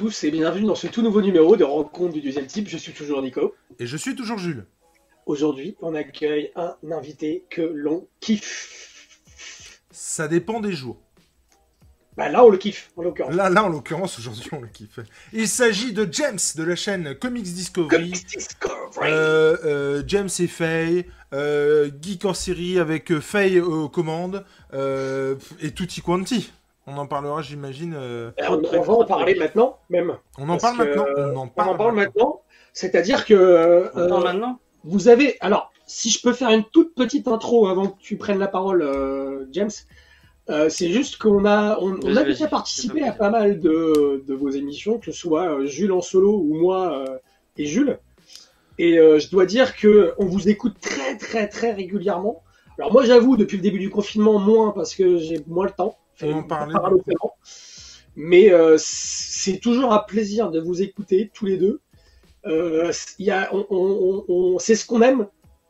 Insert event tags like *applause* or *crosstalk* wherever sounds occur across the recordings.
Tous et bienvenue dans ce tout nouveau numéro de Rencontre du deuxième type. Je suis toujours Nico. Et je suis toujours Jules. Aujourd'hui, on accueille un invité que l'on kiffe. Ça dépend des jours. Bah là, on le kiffe, en l'occurrence. Là, là, en l'occurrence, aujourd'hui, on le kiffe. Il s'agit de James de la chaîne Comics Discovery. Comics Discovery. Euh, euh, James et Faye, euh, Geek en série avec euh, Faye aux commandes et tutti quanti. On en parlera, j'imagine. euh, Alors, on, on va en parler maintenant, même. On en parle maintenant. On en On parle, en parle maintenant. C'est-à-dire que euh, Attends, euh, maintenant vous avez. Alors, si je peux faire une toute petite intro avant que tu prennes la parole, euh, James. euh, c'est juste qu'on a, on, on a déjà participé à pas mal de, de vos émissions, que ce soit Jules en solo ou moi euh, et Jules. Et euh, je dois dire que on vous écoute très très très régulièrement. Alors moi j'avoue depuis le début du confinement moins parce que j'ai moins le temps. On en parlait. Paradoxalement. Mais euh, c'est toujours un plaisir de vous écouter tous les deux. Euh, y a, on, on- on- on- c'est ce qu'on aime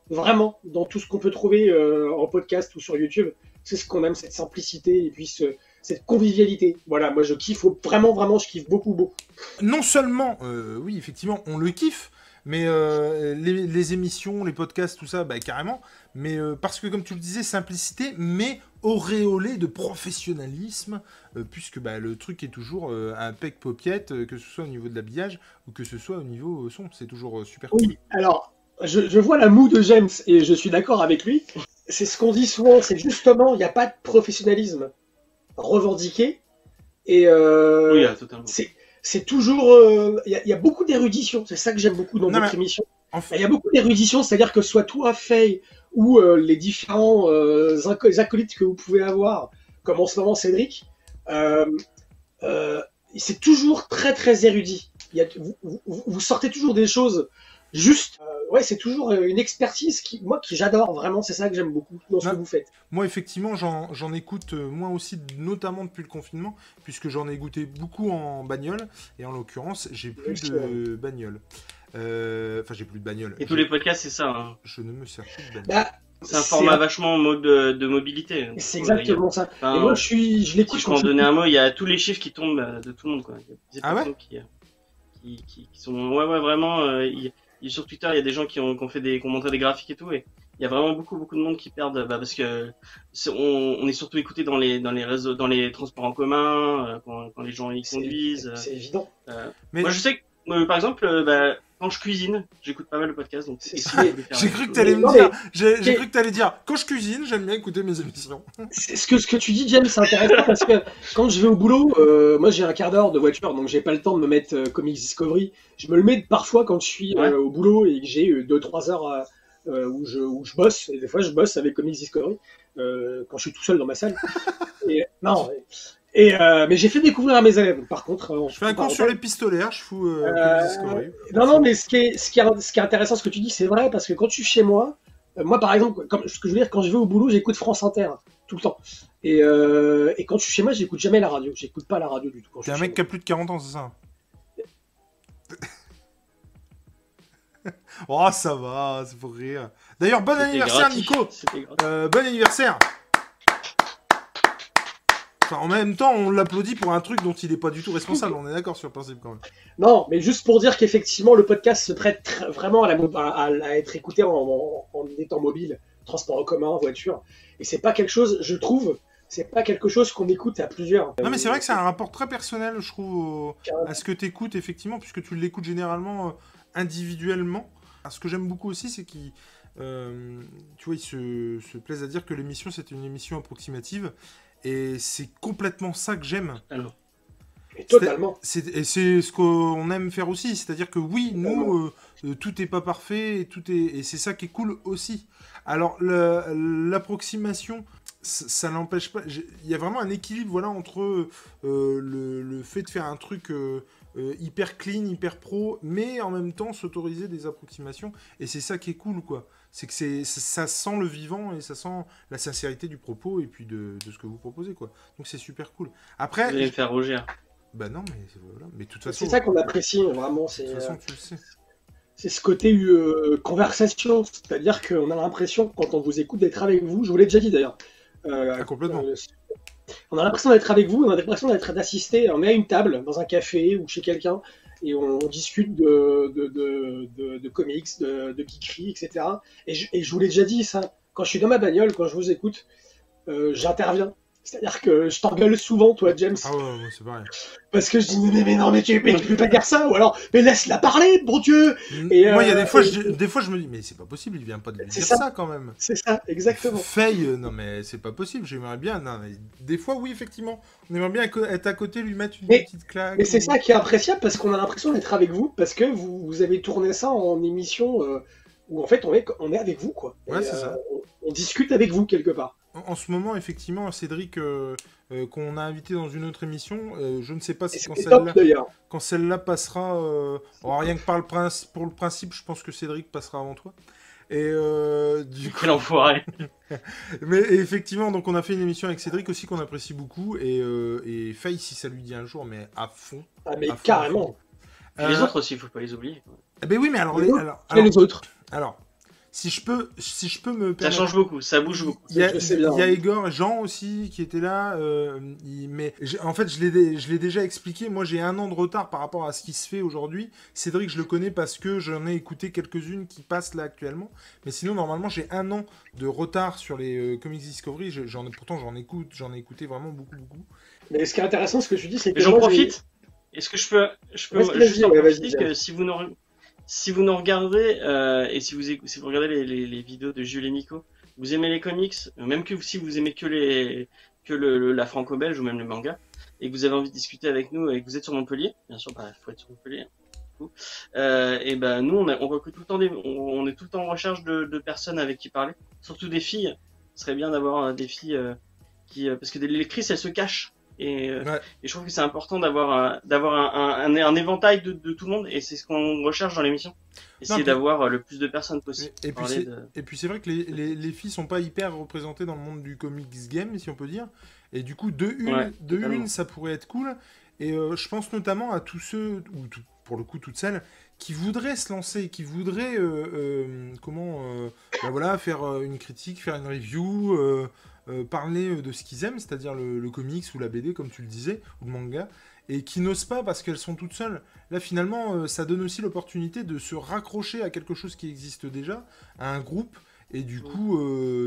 vraiment dans tout ce qu'on peut trouver euh, en podcast ou sur YouTube. C'est ce qu'on aime, cette simplicité et puis ce- cette convivialité. Voilà, moi je kiffe vraiment, vraiment, je kiffe beaucoup, beaucoup. non seulement, euh, oui, effectivement, on le kiffe, mais euh, les, les émissions, les podcasts, tout ça, bah, carrément. Mais euh, parce que, comme tu le disais, simplicité, mais auréolé de professionnalisme, euh, puisque bah, le truc est toujours euh, un pec paupiette, euh, que ce soit au niveau de l'habillage ou que ce soit au niveau euh, son. C'est toujours euh, super cool. Oui, alors, je, je vois la moue de James et je suis d'accord avec lui. C'est ce qu'on dit souvent, c'est justement, il n'y a pas de professionnalisme revendiqué. Et euh, Oui, totalement. c'est c'est toujours. euh, Il y, y a beaucoup d'érudition, c'est ça que j'aime beaucoup dans Non, votre mais- émission. En Il y a beaucoup d'érudition, c'est-à-dire que soit toi, Faye, ou euh, les différents euh, les acolytes que vous pouvez avoir, comme en ce moment Cédric, euh, euh, c'est toujours très très érudit. Il y a, vous, vous- vous sortez toujours des choses juste. euh, ouais, c'est toujours euh, une expertise qui, moi, qui j'adore vraiment. C'est ça que j'aime beaucoup dans ce que vous faites. Moi, effectivement, j'en j'en écoute euh, moi aussi, notamment depuis le confinement, puisque j'en ai goûté beaucoup en bagnole, et en l'occurrence, j'ai plus de bagnole. Euh, Enfin, j'ai plus de bagnole. Et Je- tous les podcasts, c'est ça. hein. Je ne me sers plus de bagnole. Bah, C'est un format vachement en mode de, de mobilité. C'est exactement ça. Enfin, Et moi, je suis, je si l'écoute je quand peux en je- donner un mot, il y a tous les chiffres qui tombent de tout le monde. Quoi. Il y a des Ah ouais qui, qui, sont. Ouais, ouais, vraiment. euh, il- sur Twitter, il y a des gens qui ont, qui ont fait des, qui ont montré des graphiques et tout. Et il y a vraiment beaucoup, beaucoup de monde qui perdent. Bah, parce que c'est- on, on est surtout écouté dans les, dans les réseaux, dans les transports en commun, euh, quand, quand les gens y conduisent. euh, C'est évident. euh, Mais Moi, je sais que, euh, par exemple, euh, bah, quand je cuisine, j'écoute pas mal le podcast. Donc, J'ai cru que t'allais me dire. J'ai cru que t'allais dire. Quand je cuisine, j'aime bien écouter mes émissions. *laughs* C'est- Ce que, ce que tu dis, James, c'est intéressant parce que quand je vais au boulot, euh, moi j'ai un quart d'heure de voiture, donc j'ai pas le temps de me mettre euh, Comics Discovery. Je me le mets parfois quand je suis euh, au boulot et que j'ai 2-3 heures où, je, où je bosse. Et des fois, je bosse avec Comics Discovery euh, quand je suis tout seul dans ma salle. *laughs* Et, non, et, euh, mais j'ai fait découvrir à mes élèves. Par contre, euh, Je fais un cours sur les pistolets, je fous euh, Euh. Non, non, mais ce qui est, ce qui est, ce qui est intéressant, ce que tu dis, c'est vrai, parce que quand tu es chez moi, moi par exemple, comme, ce que je veux dire, quand je vais au boulot, j'écoute France Inter, tout le temps. Et, et quand je suis chez moi, j'écoute jamais la radio. J'écoute pas la radio du tout. je T'es un suis mec qui a plus de 40 ans, c'est ça *laughs* Oh, ça va, c'est pour rire. D'ailleurs, bon anniversaire, gratuit. Nico Bon anniversaire Enfin, en même temps, on l'applaudit pour un truc dont il est pas du tout responsable. On est d'accord sur le principe quand même. Non, mais juste pour dire qu'effectivement, le podcast se prête vraiment à, la, mo- à, à- à être écouté en, en- en étant mobile, transport en commun, voiture. Et c'est pas quelque chose, je trouve, c'est pas quelque chose qu'on écoute à plusieurs. Non, mais c'est vrai que c'est un rapport très personnel, je trouve, à ce que tu écoutes, effectivement, puisque tu l'écoutes généralement euh, individuellement. Alors, ce que j'aime beaucoup aussi, c'est qu'il euh, tu vois, il se, se plaise à dire que l'émission, c'est une émission approximative. Et c'est complètement ça que j'aime. Alors, Et totalement. C'est- Et c'est ce qu'on aime faire aussi. C'est-à-dire que oui, nous, euh, euh, tout n'est pas parfait, et, tout est, et c'est ça qui est cool aussi. Alors, l'approximation, ça, ça n'empêche pas. Il y a vraiment un équilibre voilà, entre euh, le, le fait de faire un truc euh, euh, hyper clean, hyper pro, mais en même temps s'autoriser des approximations. Et c'est ça qui est cool, quoi. C'est que c'est, ça sent le vivant et ça sent la sincérité du propos et puis de, de ce que vous proposez, quoi. Donc c'est super cool. vous Après, allez me faire rougir. bah non, mais voilà. Mais de toute façon, C'est ça qu'on apprécie vraiment. de C'est toute façon, euh, tu le sais. c'est ce côté euh, conversation, c'est-à-dire qu'on a l'impression quand on vous écoute d'être avec vous. Je vous l'ai déjà dit d'ailleurs. Euh, Ah, complètement. euh, on a l'impression d'être avec vous, on a l'impression d'être d'assister, on est à une table dans un café ou chez quelqu'un et on, discute de, comics, de, de etc. Et je, et je vous l'ai déjà dit ça, quand je suis dans ma bagnole, quand je vous écoute, euh, j'interviens. C'est-à-dire que je t'engueule souvent, toi, James. Ah ouais, ouais c'est pareil. Parce que je dis, mais, mais non, mais tu, mais peux pas dire ça, ou alors, mais laisse-la parler, bon Dieu et, Moi, il y a des euh, fois, je, des fois, je me dis, mais c'est pas possible, il vient pas de dire ça. quand même. C'est ça, exactement. Faye, euh, non, mais c'est pas possible, j'aimerais bien. Non, mais des fois, oui, effectivement, on aimerait bien être à côté, lui mettre une petite claque. Mais c'est ça qui est appréciable, parce qu'on a l'impression d'être avec vous, parce que vous, vous, avez tourné ça en émission euh, où, en fait, on est, on est avec vous, quoi. Ouais, c'est ça. on discute avec vous, quelque part. En, ce moment, effectivement, Cédric, euh, euh, qu'on a invité dans une autre émission, euh, je ne sais pas si quand celle-là, quand celle-là passera, rien que par le principe, pour le principe, je pense que Cédric passera avant toi. Et du coup, l'enfoiré. *laughs* Mais effectivement, donc on a fait une émission avec Cédric aussi qu'on apprécie beaucoup et, et Faye si ça lui dit un jour, mais à fond. Ah mais carrément. Les autres aussi, il faut pas les oublier. Eh ben oui, mais alors, les, alors, alors, les autres. Alors, si je peux, si je peux me permettre... Ça change beaucoup, ça bouge beaucoup. Il y a, il Igor et Jean aussi qui étaient là, euh, mais en fait, je l'ai déjà expliqué. Moi, j'ai un an de retard par rapport à ce qui se fait aujourd'hui. Cédric, je le connais parce que j'en ai écouté quelques-unes qui passent là actuellement. Mais sinon, normalement, j'ai un an de retard sur les euh, Comics Discovery. J'en ai, pourtant, j'en écoute, j'en ai écouté vraiment beaucoup, beaucoup. Mais ce qui est intéressant, ce que tu dis, c'est que. J'en profite. Est-ce que je peux, je peux juste en profiter que si vous n'aurez si vous nous regardez euh, et si vous, si vous regardez les, les, les, vidéos de Jules et Nico, vous aimez les comics, même que si vous aimez que les que le, la franco-belge ou même le manga, et que vous avez envie de discuter avec nous et que vous êtes sur Montpellier, bien sûr, bah, faut être sur Montpellier. Euh, et ben nous on, a, on recrute tout le temps des, on, est tout le temps en recherche de, de, personnes avec qui parler, surtout des filles. Ce serait bien d'avoir euh, des filles euh, qui parce que les elles se cachent euh, et, je trouve que c'est important d'avoir d'avoir un, un, éventail de, tout le monde et c'est ce qu'on recherche dans l'émission. Essayer d'avoir euh, le plus de personnes possible. Et, puis c'est vrai que les, les, les, filles sont pas hyper représentées dans le monde du comics game, si on peut dire. Et du coup, de une, de une ça pourrait être cool. Et euh, je pense notamment à tous ceux, ou pour le coup toutes celles, qui voudraient se lancer, qui voudraient comment, ben voilà, faire une critique, faire une review, euh, parler euh, de ce qu'ils aiment, c'est-à-dire le, comics ou la BD, comme tu le disais, ou le manga, et qui n'osent pas parce qu'elles sont toutes seules. Là, finalement, euh, ça donne aussi l'opportunité de se raccrocher à quelque chose qui existe déjà, à un groupe. Et du coup,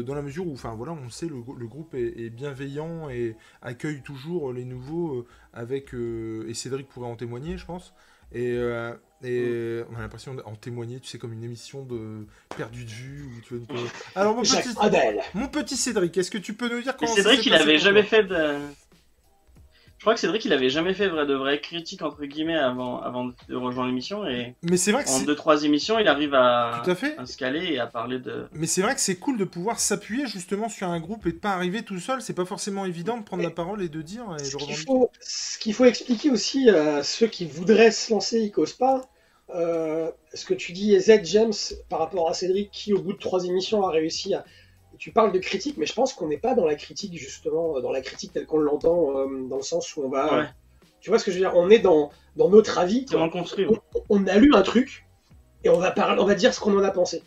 dans la mesure où, enfin voilà, on sait, le, le groupe est, bienveillant et accueille toujours les nouveaux avec, et Cédric pourrait en témoigner, je pense. Et, et on a l'impression d'en témoigner, tu sais, comme une émission de perdu de vue. Où tu *laughs* Alors, mon petit, mon petit Cédric, est-ce que tu peux nous dire comment Cédric, il avait jamais fait de. Je crois que Cédric, il avait jamais fait de vraies critiques entre guillemets avant, avant de rejoindre l'émission et. Mais c'est vrai que en deux trois émissions, il arrive à, Tout à, fait. à se caler et à parler de. Mais c'est vrai que c'est cool de pouvoir s'appuyer justement sur un groupe et de pas arriver tout seul. C'est pas forcément évident de prendre la parole et de dire. ce qu'il faut, faut, expliquer aussi à ceux qui voudraient se lancer, ils causent pas. Euh, ce que tu dis, Z James, par rapport à Cédric, qui au bout de trois émissions a réussi à, tu parles de critique, mais je pense qu'on n'est pas dans la critique, justement, dans la critique telle qu'on l'entend, euh, dans le sens où on va. Tu vois ce que je veux dire? On est dans, dans notre avis. On, on, a lu un truc et on va, parler, on va dire ce qu'on en a pensé.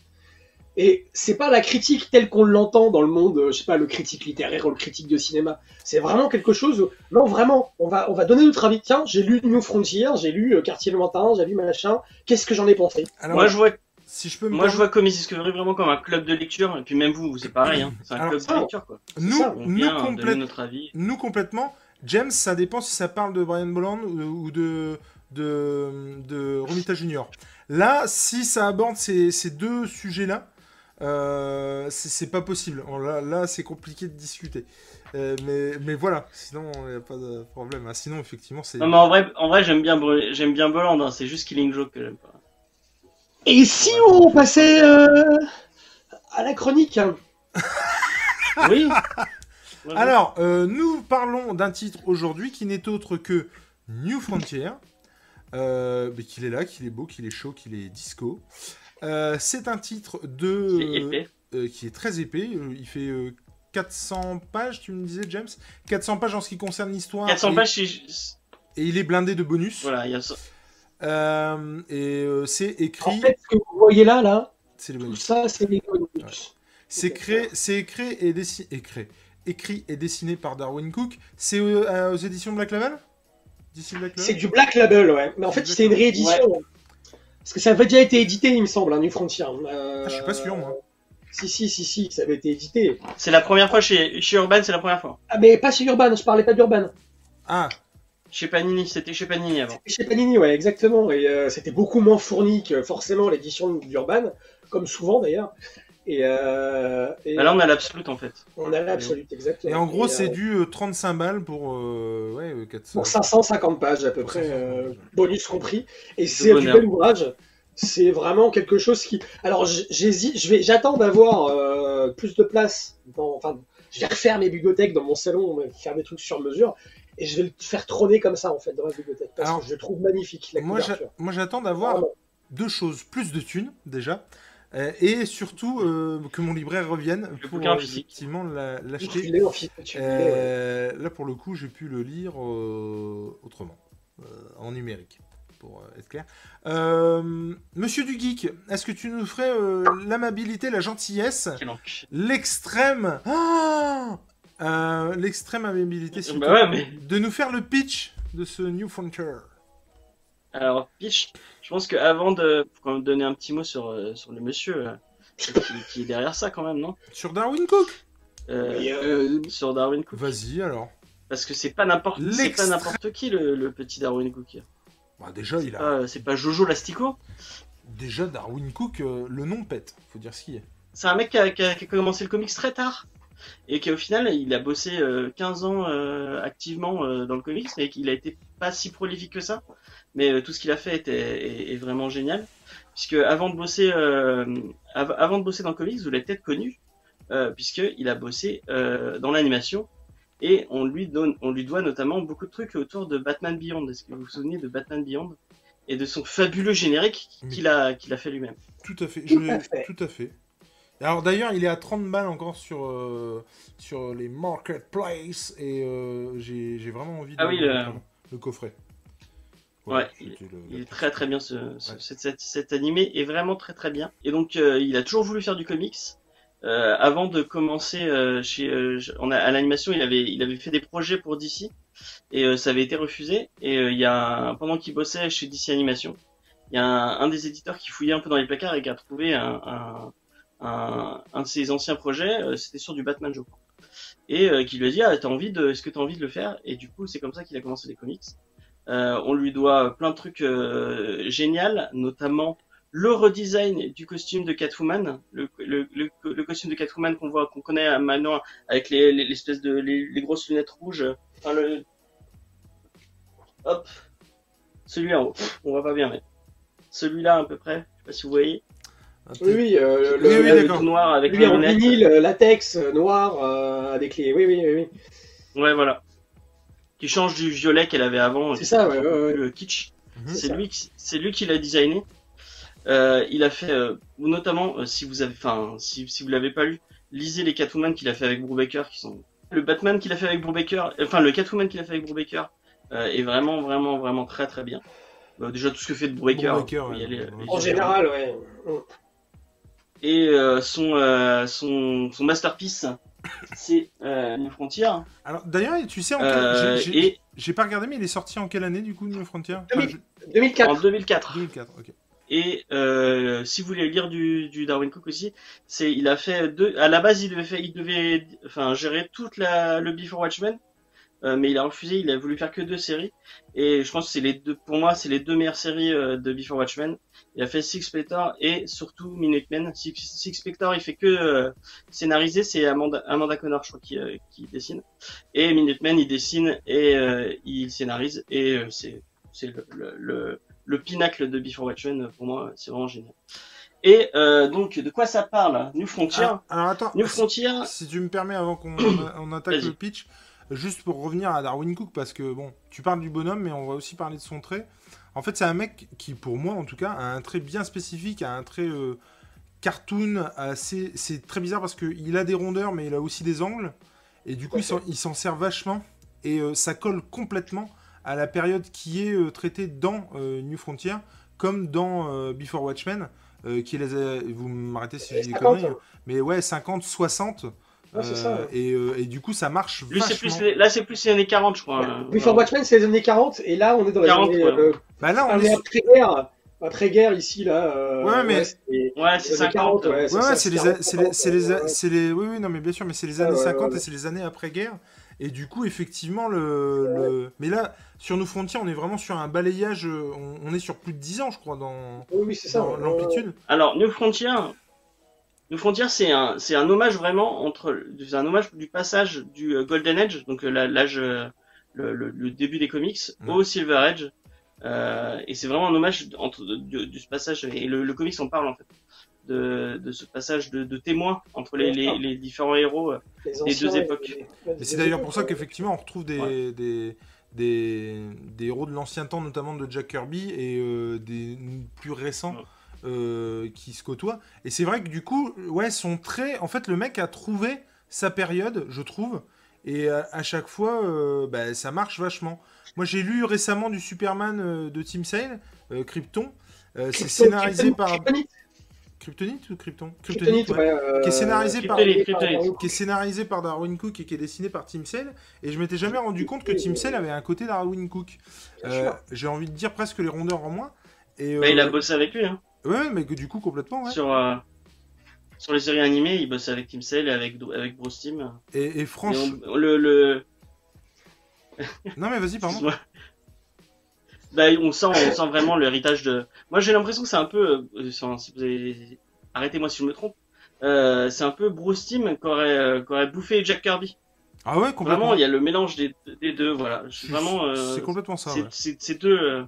Et c'est pas la critique telle qu'on l'entend dans le monde, euh, je sais pas, le critique littéraire ou le critique de cinéma. C'est vraiment quelque chose. non, vraiment, on va, on va donner notre avis. Tiens, j'ai lu New Frontier, j'ai lu euh, Quartier Lointain, j'ai lu machin. Qu'est-ce que j'en ai pensé? Alors, Moi, je vois si je peux Moi, je vois Comics Discovery vraiment comme un club de lecture, et puis même vous, c'est pareil, hein. c'est un club de lecture, quoi. Nous, nous, notre avis. nous, complètement. James, ça dépend si ça parle de Brian Bolland ou de, de, de Romita Junior. Là, si ça aborde ces, ces deux sujets-là, euh, c'est pas possible. Là, là c'est compliqué de discuter. Euh, mais, mais voilà, sinon il n'y a pas de problème. Hein. Sinon, effectivement, c'est. Non, mais en vrai, en vrai j'aime bien, j'aime bien Bolland, hein. c'est juste Killing Joke que j'aime pas. Et si on passait euh, à la chronique hein *laughs* Oui. *laughs* Alors, euh, nous parlons d'un titre aujourd'hui qui n'est autre que New Frontier. Euh, mais qu'il est là, qu'il est beau, qu'il est chaud, qu'il est disco. C'est un titre de qui est très épais. Il fait 400 pages, tu me disais, James? 400 pages en ce qui concerne l'histoire. 400 pages, et il est blindé de bonus. Voilà, il y a ça. Euh, et euh, c'est écrit. En fait, ce que vous voyez là, là, c'est tout ça, c'est les C'est créé, c'est écrit et dessiné, écrit et dessiné par Darwin Cook. C'est euh, aux éditions Black Label? C'est du Black Label, ouais. Mais en fait, c'est une réédition. Parce que ça avait déjà été édité, il me semble, hein, New Frontier. Euh, ah, je suis pas sûr, moi. Si, si, si, si, ça avait été édité. C'est la première fois chez, chez Urban, c'est la première fois. Ah, mais pas chez Urban, je parlais pas d'Urban. Ah. Chez Panini, c'était chez Panini avant. Chez Panini, ouais, exactement. Et euh, c'était beaucoup moins fourni que forcément l'édition d'Urban, comme souvent d'ailleurs. Et, euh, bah là, on a l'absolute en fait. On a l'absolute, exactement. Et en gros, c'est du 35 balles pour, ouais, 400. pour 550 pages à peu près, bonus compris. Et c'est du bel ouvrage c'est vraiment quelque chose qui. Alors j'hésite, je vais, j'attends d'avoir euh, plus de place. Dans... Enfin, je vais refaire mes bibliothèques dans mon salon, faire des trucs sur mesure, et je vais le faire trôner comme ça en fait dans ma bibliothèque parce que je trouve magnifique la moi, moi, j'attends d'avoir deux choses plus de thunes déjà. Euh, et surtout euh, que mon libraire revienne pour effectivement l'acheter. là pour le coup j'ai pu le lire autrement, en numérique pour euh, être clair. Euh, Monsieur du Geek, est-ce que tu nous ferais euh, l'amabilité, la gentillesse, l'extrême, ah l'extrême amabilité, bah de nous faire le pitch de ce New Frontier? Alors, pitch, je pense qu'avant de donner un petit mot sur, sur le monsieur qui, est derrière ça quand même, non? Sur Darwin Cook? Sur Darwin Cook. Vas-y alors. Parce que c'est pas n'importe pas n'importe qui le, le, petit Darwin Cook. Bah, déjà, il a. C'est pas Jojo Lastico? Déjà, Darwin Cook, euh, le nom pète, faut dire ce qu'il est. C'est un mec qui a, commencé le comics très tard. Et qui au final, il a bossé 15 euh, ans euh, activement dans le comics, mais qu'il a été pas si prolifique que ça. Mais tout ce qu'il a fait était, est, vraiment génial. Puisque avant de bosser, avant de bosser dans le comics, vous l'avez peut-être connu, puisqu'il a bossé dans l'animation et on lui donne, on lui doit notamment beaucoup de trucs autour de Batman Beyond. Est-ce que vous vous souvenez de Batman Beyond et de son fabuleux générique qu'il a, qu'il a fait lui-même? Tout à fait. Tout, à fait. Alors d'ailleurs, il est à 30 balles encore sur, euh, sur les marketplaces et euh, j'ai, vraiment envie de ah oui, le... coffret. Ouais, il, est très très bien ce, cet, animé est vraiment très très bien. Et donc euh, il a toujours voulu faire du comics. Euh, avant de commencer euh, chez, euh, on a, à l'animation, il avait, il avait fait des projets pour DC et ça avait été refusé. Et il y a, pendant qu'il bossait chez DC Animation, il y a un, des éditeurs qui fouillait un peu dans les placards et qui a trouvé un, un, un, un de ses anciens projets. C'était sur du Batman, je et qui lui a dit, ah, t'as envie de, est-ce que t'as envie de le faire? Et du coup, c'est comme ça qu'il a commencé les comics. on lui doit plein de trucs géniaux, notamment le redesign du costume de Catwoman, le, le, le, costume de Catwoman qu'on voit, qu'on connaît maintenant avec les, l'espèce de les, grosses lunettes rouges. Enfin le, hop, celui-là, on, on voit pas bien, mais celui-là à peu près. Je sais pas si vous voyez. Oui, oui, euh, le, noir avec les en vinyle, euh, latex, euh, noir, avec les. Oui, oui, oui, oui. Ouais, voilà. Qui change du violet qu'elle avait avant. C'est ça, ouais, ouais, Le kitsch. Mhm. c'est lui, c'est lui qui l'a designé. Euh, il a fait, euh, notamment, euh, si vous avez, enfin, si, si vous l'avez pas lu, lisez les Catwoman qu'il a fait avec Brubaker, qui sont le Batman qu'il a fait avec Brubaker, enfin le Catwoman qu'il a fait avec Brubaker est vraiment, vraiment, vraiment très, très bien. Bah, déjà tout ce que fait de Brubaker, en général, ouais. Et son, son, son masterpiece, c'est New Frontier. Alors d'ailleurs, tu sais, en j'ai pas regardé, mais il est sorti en quelle année du coup New Frontier? 2004. En 2004. 2004, ok. Et euh, si vous voulez lire du, du, Darwin Cook aussi, c'est il a fait deux. À la base, il devait faire, il devait, enfin, gérer toute la le Before Watchmen, euh, mais il a refusé. Il a voulu faire que deux séries. Et je pense que c'est les deux. Pour moi, c'est les deux meilleures séries euh, de Before Watchmen. Il a fait Six Spectre et surtout Minutemen. Six, Six Spectre, il fait que euh, scénariser. C'est Amanda, Amanda Connor, je crois, qui, euh, qui dessine. Et Minutemen, il dessine et il scénarise. Et c'est c'est le, le le pinacle de Before Watchmen, pour moi, c'est vraiment génial. Et euh, donc, de quoi ça parle New Frontier? Ah, Alors attends, New Frontier. Si, tu me permets, avant qu'on *coughs* on attaque le pitch, juste pour revenir à Darwin Cook, parce que bon, tu parles du bonhomme, mais on va aussi parler de son trait. En fait, c'est un mec qui, pour moi en tout cas, a un trait bien spécifique, a un trait euh, cartoon. Assez... C'est très bizarre parce qu'il a des rondeurs, mais il a aussi des angles. Et du coup, il s'en sert vachement. Et euh, ça colle complètement à la période qui est euh, traitée dans New Frontier, comme dans Before Watchmen, qui les vous m'arrêtez si je dis des conneries, mais ouais, 50, 60. Ouais, ça. Euh, et, euh, et du coup, ça marche Lui, c'est vachement. plus les- là, c'est plus les années 40, je crois. Ouais. euh, Before. Watchmen, c'est les années 40, et là, on est dans les 40, années. euh, Bah là, on on est est. après-guerre. Après-guerre, ici, là. euh, Ouais, mais- c'est- Ouais, c'est les années 50. ouais, Ouais, c'est ouais, ça, c'est les, 40, c'est les, c'est les, a- ouais. c'est les- oui, oui, non, mais bien sûr, mais c'est les années ouais, 50 ouais. et c'est les années après-guerre. Et du coup, effectivement, le, le- mais là, sur nos frontières, on est vraiment sur un balayage. On, on est sur plus de 10 ans, je crois, dans, Oui, oui, c'est ça. l'amplitude. Alors, New Frontier, New Frontier, c'est un, c'est un hommage vraiment entre, c'est un hommage du passage du euh, Golden Age, donc euh, l'âge, euh, le, le- le début des comics, Mm. au Silver Age. Euh, et c'est vraiment un hommage entre de, de- ce passage et le, le comics en parle en fait de, de ce passage de, de témoin entre les, les, les différents héros. Les anciens deux époques. Et c'est d'ailleurs pour ça qu'effectivement, on retrouve des, Ouais. des, des, des héros de l'ancien temps, notamment de Jack Kirby, et euh, des plus récents. Ouais. Euh, qui se côtoient. Et c'est vrai que du coup ouais son trait en fait le mec a trouvé sa période je trouve. Et à, à chaque fois euh, bah, ça marche vachement. Moi j'ai lu récemment du Superman euh, de Tim Sale euh, Krypton. Euh, c'est scénarisé Kryptonite- par Kryptonite, Kryptonite ou Krypton? Kryptonite, ouais. ouais, euh, Qui est scénarisé par- Kryptonite, qui est scénarisé par Darwin Cook et qui est dessiné par Tim Sale. Et je m'étais jamais rendu compte que Tim Sale avait un côté Darwin Cook. Euh, j'ai envie de dire presque les rondeurs en moins. Et Bah, il a euh, bossé avec lui, hein, ouais mais que du coup complètement ouais. sur, euh, sur les séries animées, il bossait avec Tim Sale et avec, avec Bruce Timm. et, et franchement on- le, le, non mais vas-y pardon. Bah, on sent, on sent vraiment l'héritage de. Moi, j'ai l'impression que c'est un peu. euh, sans- si vous avez- Arrêtez-moi si je me trompe. Euh, c'est un peu Bruce Timm qui aurait, euh, qui aurait bouffé Jack Kirby. Ah ouais, complètement. Vraiment, il y a le mélange des, des deux. Voilà. Vraiment. C'est complètement ça, c'est- ouais. deux.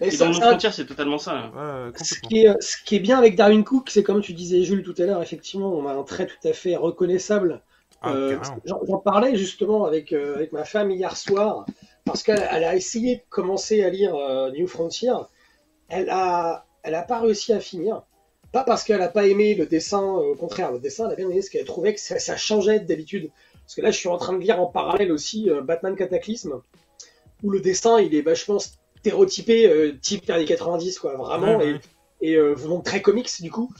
Mais et ça- dans ça- c'est totalement ça. hein. Ouais, Ce qui, est, ce qui est bien avec Darwin Cook, c'est comme tu disais Jules tout à l'heure, effectivement, on a un trait tout à fait reconnaissable. Ah, Euh. J'en parlais justement avec, euh, avec ma femme hier soir, parce qu'elle elle a essayé de commencer à lire euh, New Frontier. Elle a, elle a pas réussi à finir. Pas parce qu'elle a pas aimé le dessin, au contraire, le dessin, elle a bien aimé parce qu'elle trouvait que ça, ça changeait d'habitude. Parce que là, je suis en train de lire en parallèle aussi euh, Batman Cataclysme, où le dessin, il est vachement stéréotypé, euh, type années 90, quoi, vraiment. Ouais, et ouais. et euh, donc très comics du coup.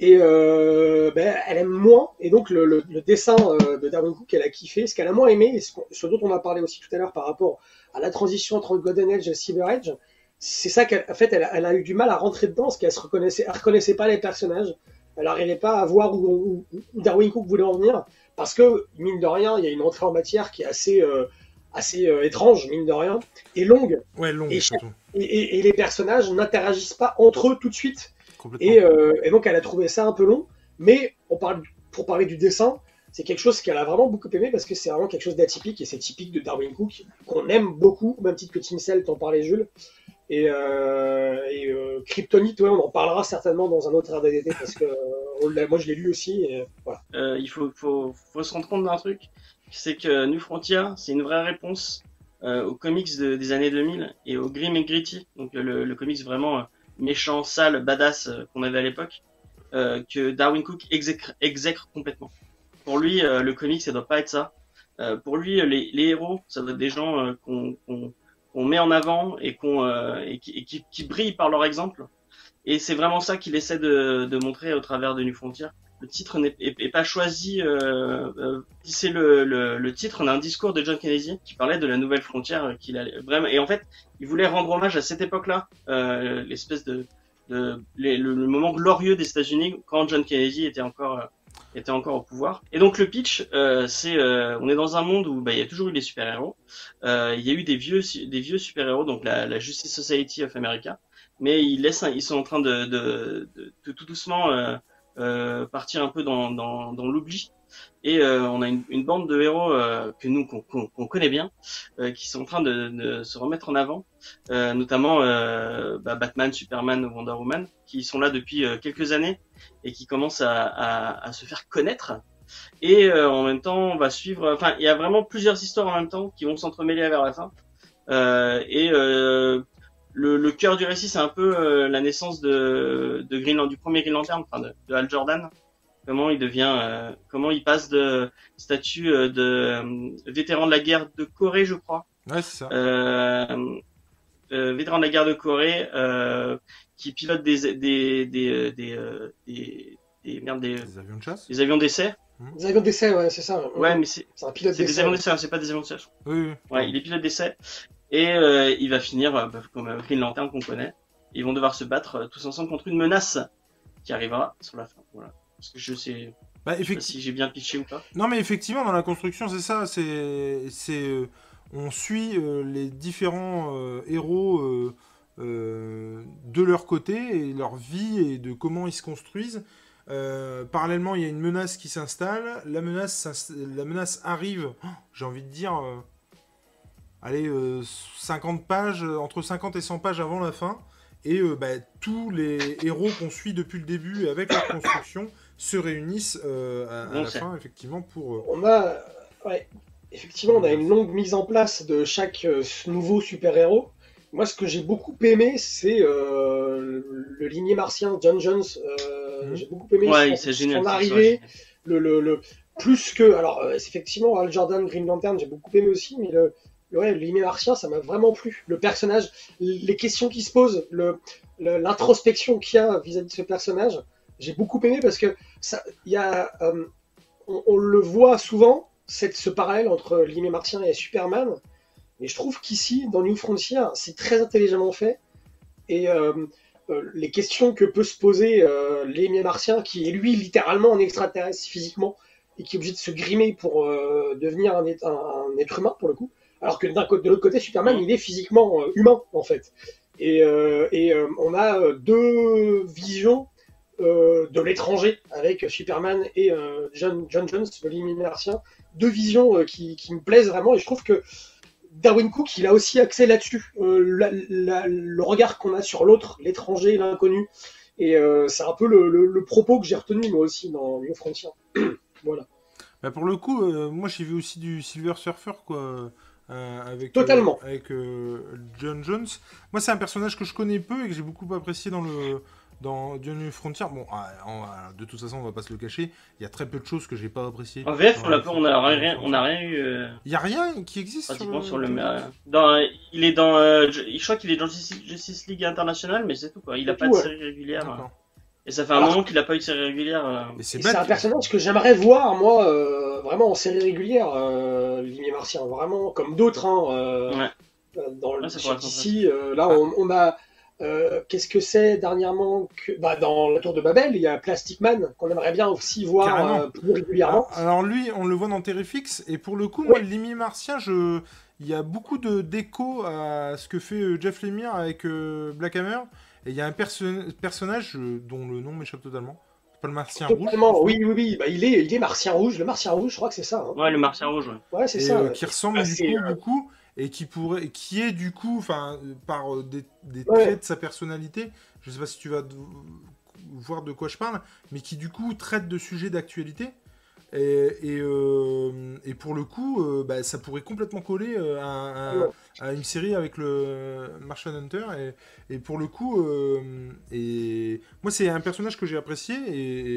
Et euh, ben, elle aime moins, et donc le, le- le dessin euh, de Darwin Cook, elle a kiffé. Ce qu'elle a moins aimé, et ce, dont on a parlé aussi tout à l'heure par rapport à la transition entre Golden Age et Silver Age, c'est ça qu'en fait, elle, a- elle a eu du mal à rentrer dedans, parce qu'elle se reconnaissait, elle reconnaissait pas les personnages. Elle n'arrivait pas à voir où, où- où Darwin Cook voulait en venir, parce que mine de rien, il y a une entrée en matière qui est assez, euh, assez euh, étrange, mine de rien, et longue. Ouais, long, Et surtout. Et, et- et les personnages n'interagissent pas entre eux tout de suite. Complètement. Et, euh, et donc elle a trouvé ça un peu long, mais on parle, pour parler du dessin, c'est quelque chose qu'elle a vraiment beaucoup aimé parce que c'est vraiment quelque chose d'atypique et c'est typique de Darwin Cook qu'on aime beaucoup, au même titre que Tim Cell, t'en parlais Jules. Et, euh, et euh, Kryptonite, ouais, on en parlera certainement dans un autre RDDT parce que euh, moi je l'ai lu aussi. Et, voilà. Euh, il faut, faut, faut se rendre compte d'un truc, c'est que New Frontier, c'est une vraie réponse euh, aux comics de- des années 2000 et au Grim et Gritty, donc le, comics vraiment euh, méchant, sale, badass euh, qu'on avait à l'époque, que Darwin Cook exècre, complètement. Pour lui, le comics, ça doit pas être ça. Pour lui, les, héros, ça doit être des gens qu'on met en avant et, qui brillent par leur exemple. Et c'est vraiment ça qu'il essaie de, de montrer au travers de New Frontier le titre n'est est, est pas choisi. Euh, euh, c'est le, le, le titre d'un discours de John Kennedy qui parlait de la nouvelle frontière qu'il allait vraiment. Et en fait, il voulait rendre hommage à cette époque-là, euh, l'espèce de, de le, le moment glorieux des États-Unis quand John Kennedy était encore euh, était encore au pouvoir. Et donc le pitch, euh, c'est euh, on est dans un monde où bah, il y a toujours eu des super-héros. Euh, il y a eu des vieux des vieux super-héros, donc la, la Justice Society of America. Mais ils laissent, ils sont en train de, de, de, de tout doucement euh, partir un peu dans, dans, dans l'oubli. Et euh, on a une, une bande de héros euh, que nous qu'on connaît bien, euh, qui sont en train de, de se remettre en avant, euh, notamment euh, bah, Batman, Superman, Wonder Woman, qui sont là depuis euh, quelques années et qui commencent à, à, à se faire connaître. Et euh, en même temps, on va suivre. Enfin, il y a vraiment plusieurs histoires en même temps qui vont s'entremêler vers la fin. Euh, et euh, le, le cœur du récit, c'est un peu euh, la naissance de, de Green Lan- du premier Green Lantern, enfin de, de Hal Jordan. Comment il devient, euh, comment il passe de statut euh, de euh, vétéran de la guerre de Corée, je crois, Ouais, c'est ça. euh, euh, vétéran de la guerre de Corée, euh, qui pilote des des des des, des, des, merde, des, Des avions de chasse. des avions d'essai Des avions d'essai, ouais, c'est ça. Ouais, mais c'est C'est un pilote c'est des d'essai. avions d'essai, hein, c'est pas des avions de siège. Oui, oui. Ouais, il est pilote d'essai. Et euh, il va finir euh, bah, comme euh, Green Lantern qu'on connaît. Ils vont devoir se battre euh, tous ensemble contre une menace qui arrivera sur la fin. Voilà. Parce que je sais Bah, pas effectivement. si j'ai bien pitché ou pas. Non, mais effectivement, dans la construction, c'est ça. C'est, c'est, on suit les différents héros de leur côté et leur vie et de comment ils se construisent. Euh, parallèlement, il y a une menace qui s'installe. La menace, la menace arrive. oh, J'ai envie de dire, euh, allez, euh, 50 pages, euh, entre 50 et 100 pages avant la fin. Et euh, bah, tous les héros qu'on suit depuis le début avec leur construction se réunissent euh, à, la fin, effectivement, pour. euh, On a, ouais, effectivement, on a une longue mise en place de chaque euh, nouveau super-héros. Moi, ce que j'ai beaucoup aimé, c'est euh, le, le ligné martien John Jones. Euh, Mhm. J'ai beaucoup aimé Ouais, son, génial. arrivée, le, le, le- plus que, alors euh, effectivement Al Jordan, Green Lantern, j'ai beaucoup aimé aussi, mais le, le, ouais, le ligné martien, ça m'a vraiment plu. Le personnage, les questions qui se posent, l'introspection qu'il y a vis-à-vis de ce personnage, j'ai beaucoup aimé parce que ça, y a, euh, on, le voit souvent, cette, ce parallèle entre Limé Martien et Superman, mais je trouve qu'ici, dans New Frontier, c'est très intelligemment fait. Et euh, euh, les questions que peut se poser euh, Limé Martien, qui est lui littéralement un extraterrestre physiquement, et qui est obligé de se grimer pour devenir un- un être humain, pour le coup, alors que d'un de l'autre côté, Superman, il est physiquement euh, humain, en fait. Et, euh, euh, on a deux visions de l'étranger avec Superman et John, Jones, le limite martien. Deux visions qui, me plaisent vraiment et je trouve que Darwin Cook, il a aussi accès là-dessus. Le regard qu'on a sur l'autre, l'étranger, l'inconnu. Et c'est un peu le, propos que j'ai retenu moi aussi dans New Frontier. *clears throat* voilà. Bah, pour le coup, moi j'ai vu aussi du Silver Surfer, quoi. Euh, avec, Totalement. euh, avec euh, John Jones. Moi, c'est un personnage que je connais peu et que j'ai beaucoup apprécié dans le dans New Frontier. Bon, on- de toute façon, on va pas se le cacher. Il y a très peu de choses que j'ai pas appréciées. En VF, on a, on a New rien, Frontier. on a rien eu. euh, Il y a rien qui existe pratiquement sur le. Euh, dans, il est dans. euh, je, je crois qu'il est dans Justice, League International, mais c'est tout quoi. Il a pas tout, de ouais. série régulière. Et ça fait un Alors- moment qu'il a pas eu de série régulière. euh. Et c'est un personnage que j'aimerais voir, moi, euh, vraiment en série régulière, euh, Limier Martien, vraiment, comme d'autres, hein, euh, Ouais. euh, dans le DC, euh, là, on, on a, euh, qu'est-ce que c'est dernièrement que, bah, dans la Tour de Babel, il y a Plastic Man, qu'on aimerait bien aussi voir euh, plus régulièrement. Ah, Alors lui, on le voit dans Terrifix, et pour le coup, moi, Ouais. le Limier Martien, je... il y a beaucoup de d'écho à ce que fait Jeff Lemire avec euh, Black Hammer, et il y a un perso- personnage euh, dont le nom m'échappe totalement. C'est pas le Martien rouge oui, oui, oui, bah, il est, il est Martien Rouge, le Martien Rouge, je crois que c'est ça. hein. Ouais, le Martien Rouge. Ouais. Ouais, c'est ça. euh, qui ressemble Ah, du c'est, coup euh, beaucoup et qui pourrait qui est du coup enfin euh, par euh, des, des Ouais. traits de sa personnalité je sais pas si tu vas voir de quoi je parle mais qui du coup traite de sujets d'actualité et, et, euh, et pour le coup euh, bah, ça pourrait complètement coller euh, à, à- Ouais. à une série avec le Martian Hunter et, et pour le coup et moi c'est un personnage que j'ai apprécié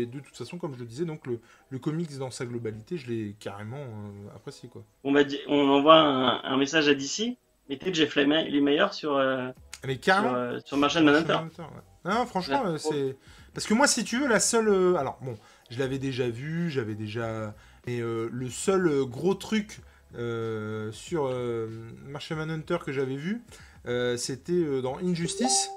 et, de toute façon comme je le disais donc le, le comics dans sa globalité je l'ai carrément apprécié quoi On, va on envoie un, un message à DC. Mettez Jeff Lemire les meilleurs sur, euh, mais sur, euh, sur Martian Manhunter. Ouais. Non, franchement, Ouais. c'est. Parce que moi, si tu veux, la seule. Alors, bon, je l'avais déjà vu, j'avais déjà. Mais euh, le seul euh, gros truc euh, sur euh, Martian Manhunter que j'avais vu, c'était dans Injustice.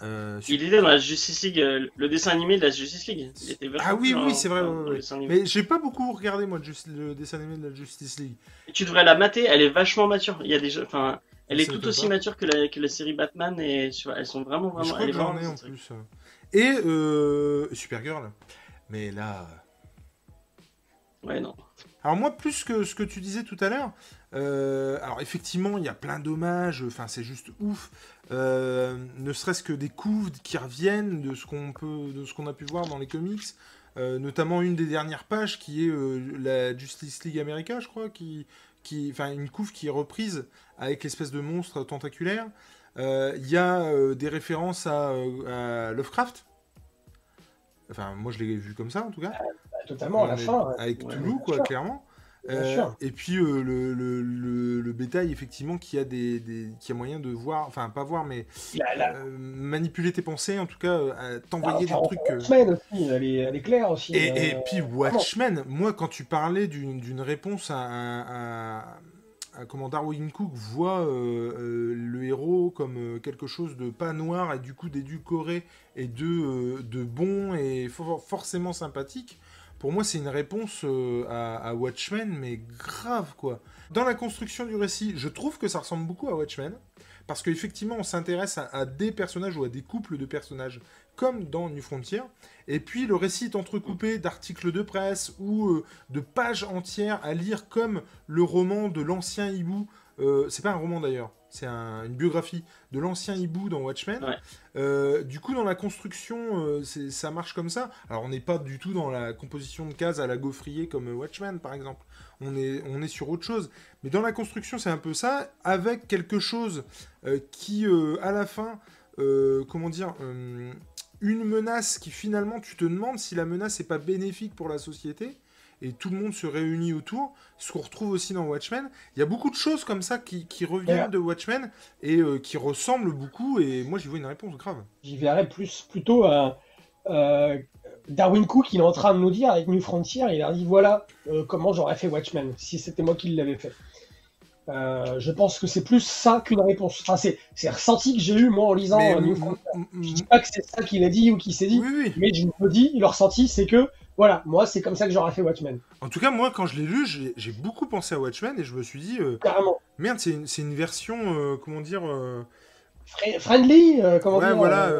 Euh, Il était dans la Justice League, euh, le dessin animé de la Justice League. Il était vachement Ah oui, oui, c'est vrai, dans- ouais, dans le ouais. dessin animé. Mais j'ai pas beaucoup regardé, moi, le dessin animé de la Justice League. Et Tu devrais la mater, elle est vachement mature. Il y a des enfin, elle est tout aussi pas. mature que la, que la série Batman et elles sont vraiment, je vraiment, crois que j'en ai en plus. Et euh, Supergirl. Mais là. Ouais, non. Alors moi, plus que ce que tu disais tout à l'heure, euh, alors effectivement, il y a plein d'hommages, enfin c'est juste ouf, euh, ne serait-ce que des coups qui reviennent de ce qu'on peut, de ce qu'on a pu voir dans les comics, euh, notamment une des dernières pages qui est la Justice League America, je crois, qui, qui, enfin une couve qui est reprise avec l'espèce de monstre tentaculaire. Il y a des références à, à Lovecraft. Enfin, moi je l'ai vu comme ça en tout cas. Totalement, à la fin. Avec Ouais, Toulouse, quoi, sûr. clairement. et puis le, le, le, bétail, effectivement, qui a des, des, qui a moyen de voir, enfin pas voir, mais manipuler tes pensées, en tout cas, t'envoyer des trucs. Watchmen aussi, elle est, elle est claire aussi. Et, et puis Watchmen, moi, quand tu parlais d'une réponse à, à comment Darwin Cook voit euh, euh, le héros comme euh, quelque chose de pas noir et du coup d'édulcoré et de, de bon et forcément sympathique, pour moi c'est une réponse à, Watchmen, mais grave quoi. Dans la construction du récit, je trouve que ça ressemble beaucoup à Watchmen, parce qu'effectivement on s'intéresse à, des personnages ou à des couples de personnages comme dans New Frontier. Et puis le récit est entrecoupé d'articles de presse ou euh, de pages entières à lire comme le roman de l'ancien hibou. Euh, c'est pas un roman d'ailleurs, c'est une biographie de l'ancien hibou dans Watchmen. Euh, du coup, dans la construction, ça marche comme ça. Alors, on n'est pas du tout dans la composition de cases à la gaufrier comme Watchmen, par exemple. On est, on est sur autre chose. Mais dans la construction, c'est un peu ça, avec quelque chose qui, à la fin, comment dire, une menace qui finalement tu te demandes si la menace n'est pas bénéfique pour la société et tout le monde se réunit autour, ce qu'on retrouve aussi dans Watchmen. Il y a beaucoup de choses comme ça qui, reviennent de Watchmen et euh, qui ressemblent beaucoup et moi j'y vois une réponse grave. J'y verrais plus plutôt à euh, Darwin Cook, il est en train de nous dire avec New Frontier, il a dit voilà euh, comment j'aurais fait Watchmen si c'était moi qui l'avais fait. Euh, je pense que c'est plus ça qu'une réponse. Enfin, c'est, c'est ressenti que j'ai eu moi en lisant. Mais, euh, je dis pas que c'est ça qu'il a dit ou qu'il s'est dit, mais je me dis, le ressenti, c'est que voilà, moi, c'est comme ça que j'aurais fait Watchmen. En tout cas, moi, quand je l'ai lu, j'ai, beaucoup pensé à Watchmen et je me suis dit, euh, carrément. Merde, c'est une, c'est une version, comment dire. Friendly, comment ouais, dire. voilà,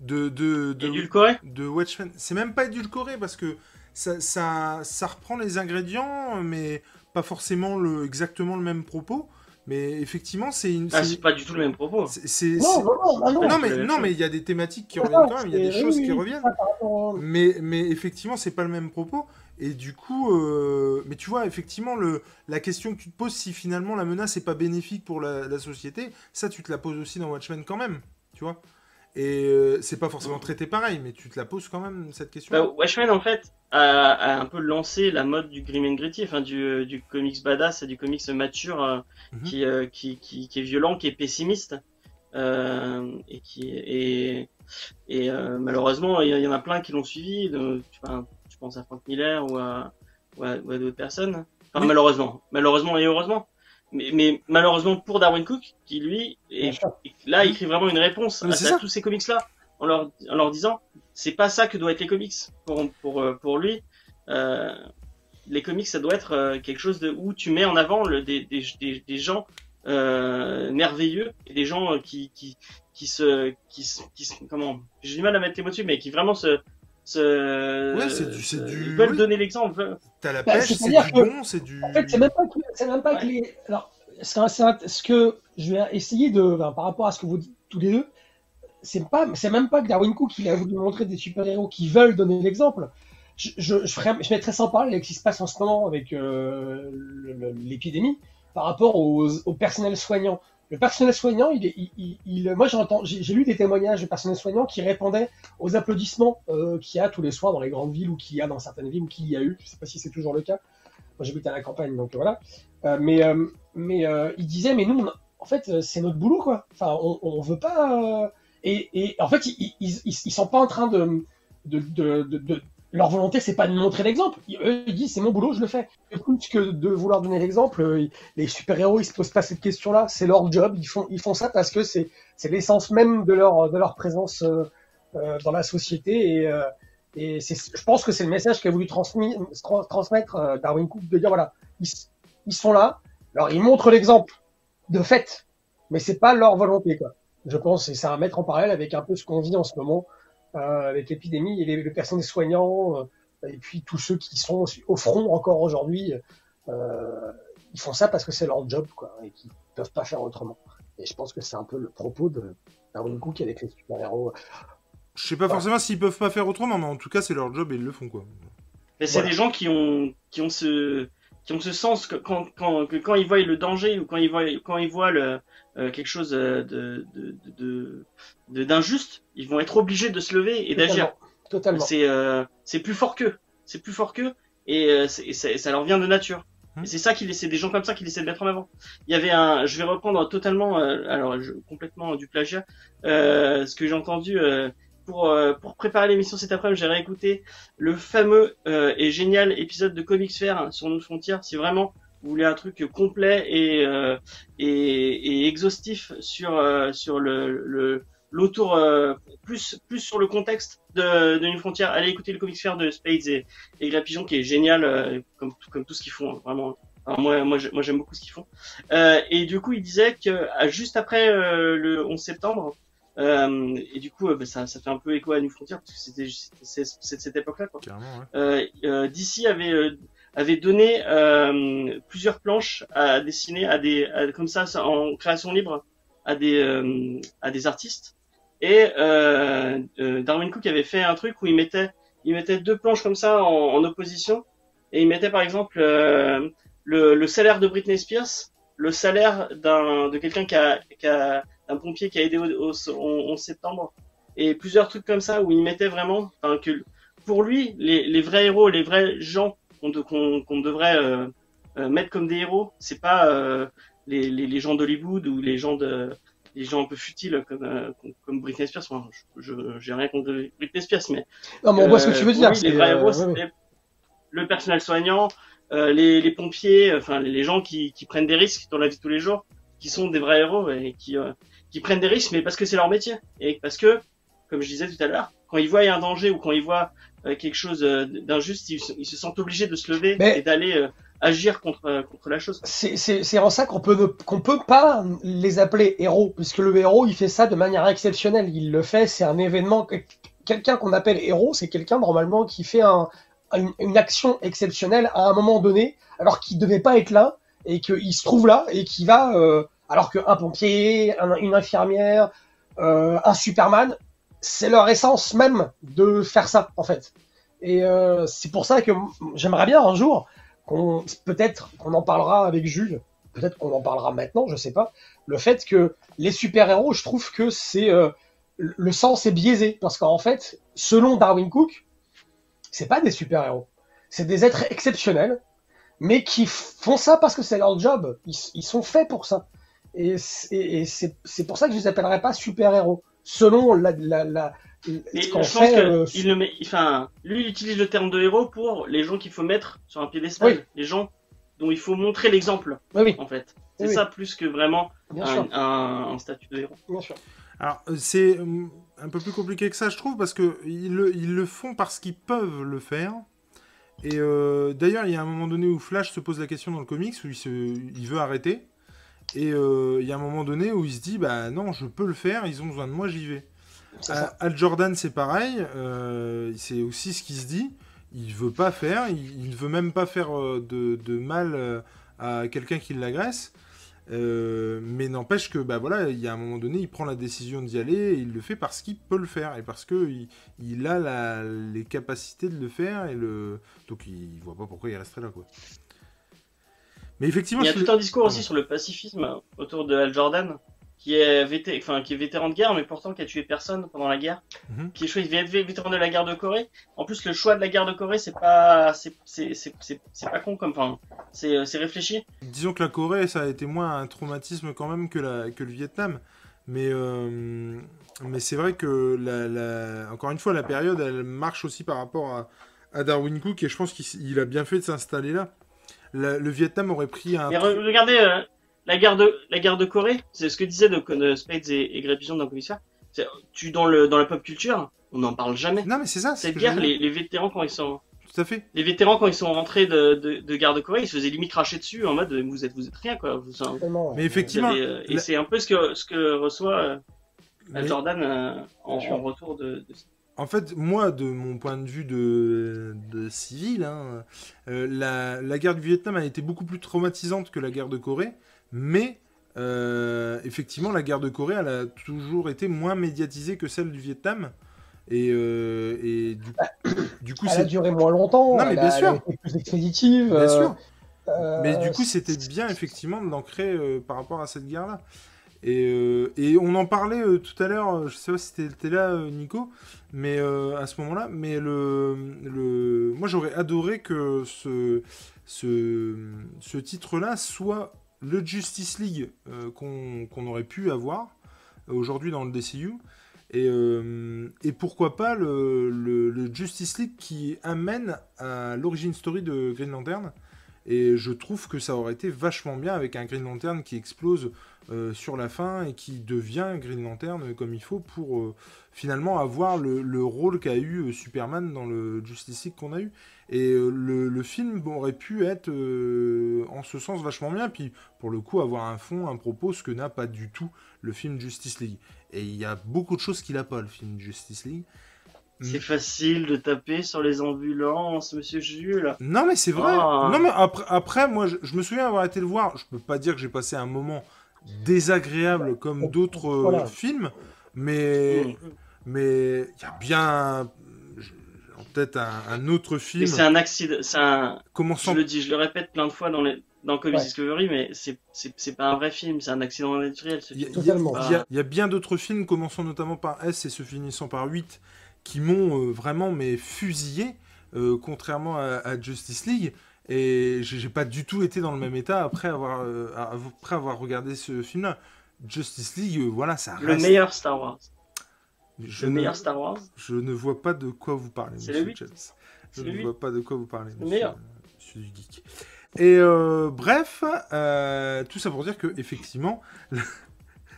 de de de, édulcoré de Watchmen. C'est même pas édulcoré parce que ça, ça, ça reprend les ingrédients, mais pas forcément le, exactement le même propos. Mais effectivement, c'est une. Ah, c'est pas du tout le même propos. Non, non, non, non, mais non, mais il y a des thématiques qui reviennent quand même. Il y a des choses qui reviennent. Mais, mais effectivement, c'est pas le même propos. Et du coup, euh... mais tu vois, effectivement, le, la question que tu te poses, si finalement la menace n'est pas bénéfique pour la, la, société, ça, tu te la poses aussi dans Watchmen quand même, tu vois. Et euh, c'est pas forcément traité pareil, mais tu te la poses quand même cette question. Bah, Watchmen en fait a, un peu lancé la mode du grim and gritty, enfin du, euh, du comics badass, du comics mature euh, mhm. qui, qui, qui, qui, est violent, qui est pessimiste et qui et et malheureusement il y, en a plein qui l'ont suivi. De, tu, tu, penses à Frank Miller ou à, ou à, d'autres personnes. Enfin malheureusement, malheureusement et heureusement mais, malheureusement pour Darwin Cook, qui lui, est, là, écrit vraiment une réponse à, tous ces comics-là, en leur, en leur disant, c'est pas ça que doivent être les comics. Pour, pour, euh, pour lui, euh, les comics, ça doit être euh, quelque chose de, où tu mets en avant le, des, des, des, gens euh, merveilleux et des gens qui, qui, qui se, qui, qui, comment, j'ai du mal à mettre les mots dessus, mais qui vraiment se, se, ouais, c'est du, c'est du, ils veulent donner l'exemple. T'as la bah, pêche, c'est du bon, c'est du. En fait, c'est même pas que, c'est même pas que les. Alors, ce que je vais essayer de, par rapport à ce que vous dites tous les deux, c'est pas, c'est même pas que Darwin Cook il a voulu montrer des super-héros qui veulent donner l'exemple. Je, je, je, ferai, je mettrai sans parler avec ce qui se passe en ce moment avec euh, l'épidémie par rapport aux, au personnel soignant. Le personnel soignant, il, il, il, moi j'ai lu des témoignages de personnel soignant qui répondaient aux applaudissements euh, qu'il y a tous les soirs dans les grandes villes ou qu'il y a dans certaines villes ou qu'il y a eu. Je sais pas si c'est toujours le cas. Moi j'habite à la campagne, donc voilà. Euh, mais euh, mais euh, il disait, mais nous, en fait, c'est notre boulot, quoi. Enfin, on, on veut pas. Et, en fait, ils, ils, ils, sont pas en train de, leur volonté, c'est pas de montrer l'exemple. Eux, ils disent, c'est mon boulot, je le fais. Plus que de vouloir donner l'exemple, les super-héros, ils se posent pas cette question-là. C'est leur job. Ils font, ils font ça parce que c'est, c'est l'essence même de leur, de leur présence euh, dans la société. Et, euh, et c'est, je pense que c'est le message qu'a voulu transmettre Darwin Cook de dire, voilà, ils, ils sont là. Alors, ils montrent l'exemple de fait, mais c'est pas leur volonté, quoi. Je pense, et c'est à mettre en parallèle avec un peu ce qu'on vit en ce moment, euh, avec l'épidémie et les, les personnels soignants, euh, et puis tous ceux qui sont au front encore aujourd'hui. Euh, ils font ça parce que c'est leur job, quoi, et qu'ils peuvent pas faire autrement. Et je pense que c'est un peu le propos de Darwin Cook avec les super-héros. Je sais pas forcément s'ils peuvent pas faire autrement, mais en tout cas, c'est leur job et ils le font, quoi. Mais c'est des gens qui ont, qui ont ce, ont ce sens que quand, quand, que quand ils voient le danger ou quand ils voient, quand ils voient le, euh, quelque chose de, de, de, d'injuste, ils vont être obligés de se lever et d'agir. Totalement. C'est, euh, c'est plus fort qu'eux. C'est plus fort qu'eux et, euh, ça leur vient de nature. Et c'est ça qu'il essaie, des gens comme ça qu'il essaie de mettre en avant. Il y avait un, je vais reprendre totalement, euh, alors je, complètement du plagiat, euh, ce que j'ai entendu euh, pour euh, pour préparer l'émission cet après-midi, j'ai réécouté le fameux euh, et génial épisode de Comics Fair sur nos frontières. Si vraiment vous voulez un truc complet et et, exhaustif sur l'autour plus sur le contexte de, de une frontière. Allez écouter le comics fair de Spades et, et Grapigeon qui est génial comme tout ce qu'ils font hein, vraiment. moi moi moi j'aime beaucoup ce qu'ils font. Euh, et du coup il disait que juste après le 11 septembre euh, et du coup, euh, bah, ça, ça fait un peu écho à New Frontier parce que c'était cette époque-là. Quoi. Euh, euh, DC avait avait donné plusieurs planches à dessiner à des comme ça en création libre à des à des artistes. Et Darwin Cook avait fait un truc où il mettait il mettait deux planches comme ça en, en opposition et il mettait par exemple le, le salaire de Britney Spears, le salaire d'un de quelqu'un qui a, qui a un pompier qui a aidé au, 11 septembre. Et plusieurs trucs comme ça où il mettait vraiment que pour lui les, vrais héros les vrais gens qu'on devrait euh, euh, mettre comme des héros c'est pas euh, les, gens d'Hollywood ou les gens de les gens un peu futiles comme comme Britney Spears. Je j'ai rien contre Britney Spears mais non mais on voit ce que tu veux dire les vrais héros c'est le personnel soignant les, pompiers enfin les gens qui, qui prennent des risques dans la vie de tous les jours qui sont des vrais héros et qui qui prennent des risques, mais parce que c'est leur métier. Et parce que, comme je disais tout à l'heure, quand ils voient un danger ou quand ils voient euh, quelque chose euh, d'injuste, ils, se sentent obligés de se lever et d'aller euh, agir contre, contre la chose. C'est en ça qu'on peut, qu'on peut pas les appeler héros, puisque le héros, il fait ça de manière exceptionnelle. Il le fait, c'est un événement. Quelqu'un qu'on appelle héros, c'est quelqu'un normalement qui fait un, une, action exceptionnelle à un moment donné, alors qu'il devait pas être là, et qu'il se trouve là, et qui va alors qu'un pompier, une infirmière, euh, un Superman, c'est leur essence même de faire ça, en fait. Et euh, c'est pour ça que j'aimerais bien un jour qu'on, peut-être qu'on en parlera avec Jules, peut-être qu'on en parlera maintenant, je sais pas. Le fait que les super-héros, je trouve que c'est euh, le sens est biaisé parce qu'en fait, selon Darwin Cook, c'est pas des super-héros, c'est des êtres exceptionnels, mais qui font ça parce que c'est leur job. ils sont faits pour ça. Et, c'est pour ça que je les appellerais pas super-héros. Selon la, la, la, je pense fait, euh, il le met, enfin, lui, il utilise le terme de héros pour les gens qu'il faut mettre sur un piédestal. Les gens dont il faut montrer l'exemple. Oui, En fait. C'est ça plus que vraiment un, statut de héros. Bien sûr. Alors, c'est euh, un peu plus compliqué que ça, je trouve, parce que ils le, ils le font parce qu'ils peuvent le faire. Et euh, d'ailleurs, il y a un moment donné où Flash se pose la question dans le comics, où il, se, il veut arrêter. Et euh, il y a un moment donné où il se dit bah non, je peux le faire, ils ont besoin de moi, j'y vais. Al Jordan, c'est pareil, euh, c'est aussi ce qu'il se dit. Il veut pas faire, il, ne veut même pas faire euh, de, mal à quelqu'un qui l'agresse. mais n'empêche que bah voilà, il y a un moment donné, il prend la décision d'y aller et il le fait parce qu'il peut le faire et parce que il, a les capacités de le faire et le donc il voit pas pourquoi il resterait là quoi. Mais effectivement, il y a tout un discours aussi sur le pacifisme autour de Al Jordan, qui est, enfin, qui est vétéran de guerre, mais pourtant qui a tué personne pendant la guerre, mhm. qui est choisi vétéran de la guerre de Corée. En plus, le choix de la guerre de Corée, c'est pas, c'est, pas con comme, enfin, c'est, réfléchi. Disons que la Corée, ça a été moins un traumatisme quand même que la, que le Vietnam. Mais, euh, mais c'est vrai que, la, encore une fois, la période, elle marche aussi par rapport à, à Darwin Cook, et je pense qu'il a bien fait de s'installer là le, Vietnam aurait pris un. Mais regardez, euh, la guerre de la guerre de Corée, c'est ce que disait de, Spades et, et Grey dans le commissaire. Tu dans le dans la pop culture, on n'en parle jamais. Non mais c'est ça. Cette guerre, les, les, vétérans quand ils sont. Tout à fait. Les vétérans quand ils sont rentrés de, de, de guerre de Corée, ils se faisaient limite cracher dessus en mode vous êtes vous êtes rien quoi. mais effectivement. Euh, et c'est un peu ce que ce que reçoit euh, Jordan en, en, retour de, de en fait, moi, de mon point de vue de, civil, hein, euh, la, guerre du Vietnam a été beaucoup plus traumatisante que la guerre de Corée, mais euh, effectivement, la guerre de Corée, elle a toujours été moins médiatisée que celle du Vietnam. Et, euh, du, *coughs* du, coup, elle a duré moins longtemps. Non, mais bien sûr. Elle plus expéditive. Bien sûr. mais du coup, c'était bien effectivement de l'ancrer par rapport à cette guerre-là. Et, et, on en parlait tout à l'heure, je sais pas si tu étais là, Nico, mais à ce moment-là, mais le, le... moi j'aurais adoré que ce, ce, titre-là soit le Justice League euh, qu'on aurait pu avoir aujourd'hui dans le DCU. Et, euh, et pourquoi pas le, le- le Justice League qui amène à l'origine story de Green Lantern. Et je trouve que ça aurait été vachement bien avec un Green Lantern qui explose euh, sur la fin et qui devient Green Lantern comme il faut pour euh, finalement avoir le, le rôle qu'a eu euh, Superman dans le Justice League qu'on a eu. Et le, le film aurait pu être euh, en ce sens vachement bien. Puis pour le coup avoir un fond, un propos, ce que n'a pas du tout le film Justice League. Et il y a beaucoup de choses qu'il n'a pas le film Justice League. C'est facile de taper sur les ambulances, monsieur Jules. Non mais c'est vrai. Ah. Non mais après, après moi je, je me souviens avoir été le voir. Je peux pas dire que j'ai passé un moment désagréable comme d'autres euh, Voilà. films, mais mais il y a bien en tête un, un autre Mais film c'est un accident, c'est un, commençant je le dis, je le répète plein de fois dans les, dans Ouais. Discovery, mais c'est, pas un vrai film, c'est un accident naturel, Il y, y a- y bien d'autres films, commençant notamment par S et se finissant par 8, qui m'ont euh, vraiment mais fusillé, euh, contrairement à, à Justice League. Et j'ai pas du tout été dans le même état après avoir, euh, après avoir regardé ce film-là. Justice League, euh, voilà, ça Le reste. meilleur Star Wars. je, Le ne, meilleur Star Wars. je ne vois pas de quoi vous parlez, monsieur le. James. Je ne le vois pas de quoi vous parlez, Le monsieur, meilleur. monsieur du geek. Et euh, bref, euh, tout ça pour dire que effectivement,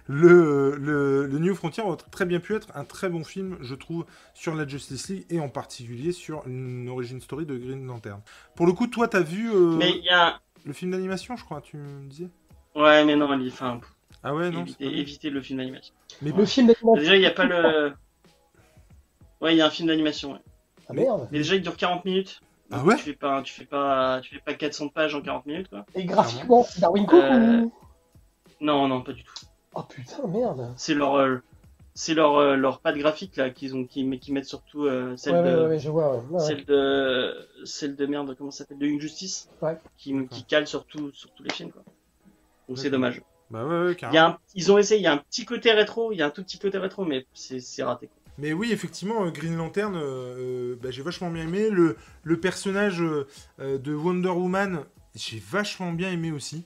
le, le, le New Frontier aurait très bien pu être un très bon film, je trouve, sur la Justice League et en particulier sur une origin story de Green Lantern. Pour le coup, toi, t'as vu euh, Mais il y a, le film d'animation, je crois, tu me disais? Ouais, mais non, il- enfin, Ah ouais, non bien. évitez le film d'animation. Mais Le film d'animation. Déjà, il n'y a pas le, ouais, il y a un film d'animation, ouais. Ah merde. Mais déjà, il dure 40 minutes. Ah ouais Tu fais pas, tu fais pas, tu fais pas 400 pages en 40 minutes, quoi. Et graphiquement, c'est Darwin Cook Euh, ou... Non, non, pas du tout. Oh putain, merde. C'est leur, euh, c'est leur, euh, leur patte graphique, là, qu'ils ont, qui, qui mettent surtout, euh, celle Ouais, de, ouais, ouais, je vois. Ouais. Ouais, ouais. celle de, celle de merde, comment ça s'appelle, de Injustice. Ouais. Qui, qui cale sur tout, sur tous les films, quoi. Donc c'est dommage. Bah ouais, Il carrément. y a un, ils ont essayé, il y a un petit côté rétro, il y a un tout petit côté rétro, mais c'est, raté. quoi. Mais oui, effectivement, euh, Green Lantern, euh, bah, j'ai vachement bien aimé. Le, le personnage de Wonder Woman, j'ai vachement bien aimé aussi.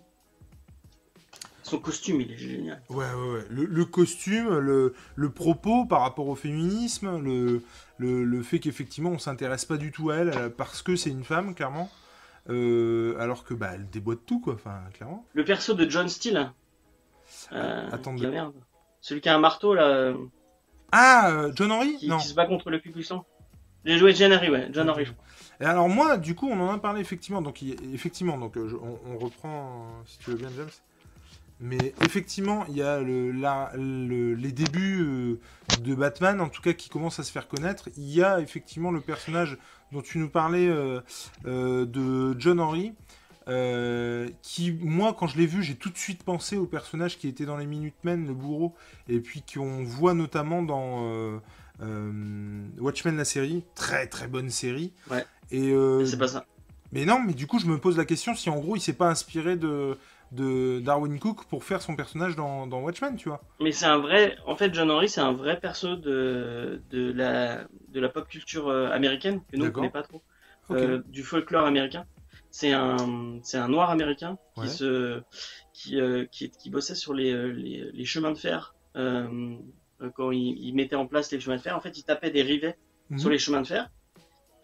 Son costume, il est génial. Ouais, ouais, ouais. Le, le costume, le, le propos par rapport au féminisme, le, le, le fait qu'effectivement on s'intéresse pas du tout à elle euh, parce que c'est une femme, clairement. Euh, alors que bah elle déboîte tout, quoi, enfin, clairement. Le perso de John Steele. Euh, Attendez. qui- merde. Celui qui a un marteau, là, euh, Ah, John Henry? qui, Non. qui se bat contre le Klux Klan. J'ai joué John Henry, ouais. John Henry, je crois. Et alors moi, du coup, on en a parlé effectivement. Donc effectivement, donc je- on, on reprend, si tu veux bien, James. Mais effectivement, il y a le, la- le- les débuts euh, de Batman, en tout cas, qui commencent à se faire connaître. Il y a effectivement le personnage dont tu nous parlais euh, euh, de John Henry. qui, moi, quand je l'ai vu, j'ai tout de suite pensé au personnage qui était dans les Minutemen, le bourreau, et puis qu'on voit notamment dans Watchmen, la série, très très bonne série. Ouais. Et Mais C'est pas ça. mais non, mais du coup, je me pose la question si en gros, il s'est pas inspiré de, de Darwin Cook pour faire son personnage dans, dans Watchmen, tu vois. Mais c'est un vrai. En fait, John Henry, c'est un vrai perso de, de, la, de la pop culture euh, américaine, que nous, on connaît pas trop. Euh, du folklore américain. C'est un, c'est un noir américain qui Ouais. se, qui, euh, qui, qui bossait sur les, les, les chemins de fer. Euh, quand il, il mettait en place les chemins de fer, en fait, il tapait des rivets Mhm. sur les chemins de fer.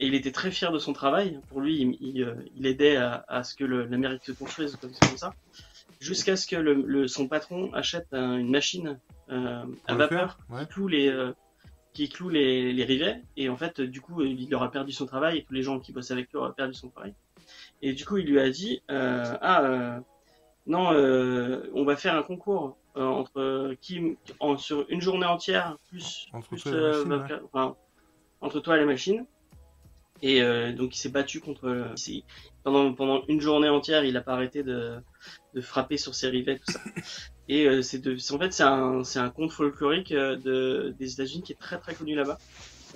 Et il était très fier de son travail. Pour lui, il, il, euh, il aidait à, à ce que l'Amérique se construise comme, comme ça. Jusqu'à ce que le, le- son patron achète un- une machine euh, à vapeur faire, ouais. qui cloue les, euh, qui cloue les, les rivets. Et en fait, du coup, il aura perdu son travail et tous les gens qui bossaient avec lui auraient perdu son travail. Et du coup, il lui a dit, euh, ah, non, on va faire un concours entre qui, en, sur une journée entière, plus, ouais. enfin, entre toi et la machine. Et euh, donc, il s'est battu contre. il s'est- pendant pendant une journée entière, il a pas arrêté de de frapper sur ses rivets, tout ça. *laughs* Et euh, c'est en fait, c'est un un conte folklorique euh, de des États-Unis qui est très très connu là-bas,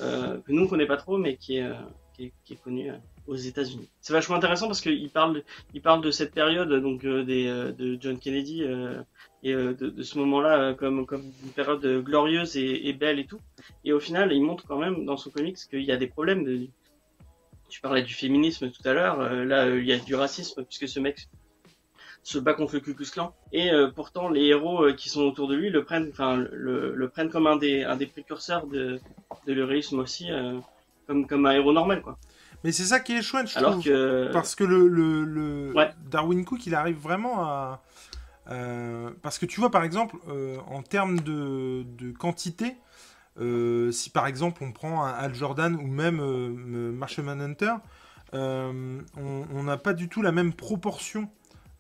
euh, que nous on connaît pas trop, mais qui est euh, qui est, qui est connu euh, aux États-Unis. C'est vachement intéressant parce qu'il parle il parle de cette période donc euh, des euh, de John Kennedy euh, et euh, de, de ce moment-là euh, comme comme une période euh, glorieuse et, et belle et tout. Et au final, il montre quand même dans son comics qu'il y a des problèmes de tu parlais du féminisme tout à l'heure. là, il y a du racisme puisque ce mec se bat contre le Ku Klux Klan. Et pourtant, les héros qui sont autour de lui le prennent, enfin, le, le, prennent comme un des, un des précurseurs de, de l'héroïsme aussi, comme, comme un héros normal, quoi. Mais c'est ça qui est chouette, je trouve. Parce que le, le, Darwin Cook, il arrive vraiment à. Euh, parce que tu vois, par exemple, euh, en termes de, de quantité, euh, si par exemple on prend un Al Jordan ou même Marshall Manhunter, on n'a pas du tout la même proportion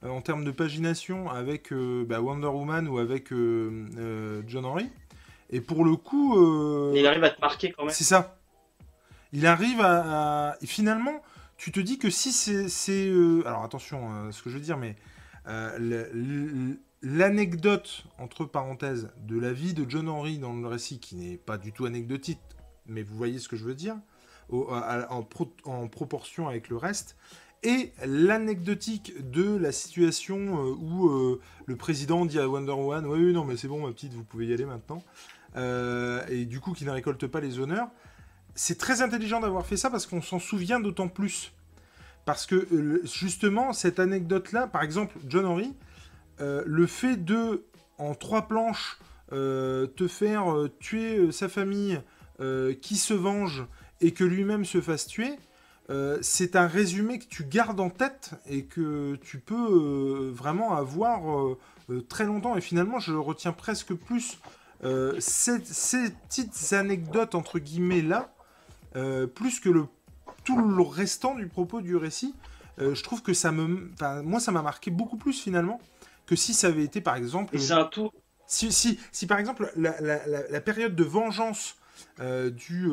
en termes de pagination avec bah, Wonder Woman ou avec John Henry. Et pour le coup. il arrive à te marquer quand même. C'est ça. Il arrive à, finalement, tu te dis que si c'est... Euh, alors attention à ce que je veux dire, mais euh, l'anecdote, entre parenthèses, de la vie de John Henry dans le récit, qui n'est pas du tout anecdotique, mais vous voyez ce que je veux dire, en, proportion avec le reste, et l'anecdotique de la situation euh, où le président dit à Wonder Woman Oui, non, mais c'est bon, ma petite, vous pouvez y aller maintenant. et du coup, qui ne récolte pas les honneurs c'est très intelligent d'avoir fait ça parce qu'on s'en souvient d'autant plus. Parce que euh, justement, cette anecdote-là, par exemple, John Henry, euh, le fait de, en trois planches, euh, te faire tuer sa famille, qui se venge et que lui-même se fasse tuer, c'est un résumé que tu gardes en tête et que tu peux vraiment avoir très longtemps. Et finalement, je retiens presque plus ces, petites anecdotes, entre guillemets, là, euh, plus que le, tout le restant du propos du récit. Euh, je trouve que ça me. Moi, ça m'a marqué beaucoup plus finalement que si ça avait été par exemple. c'est un tout. Si, si, si, par exemple la, période de vengeance euh, du.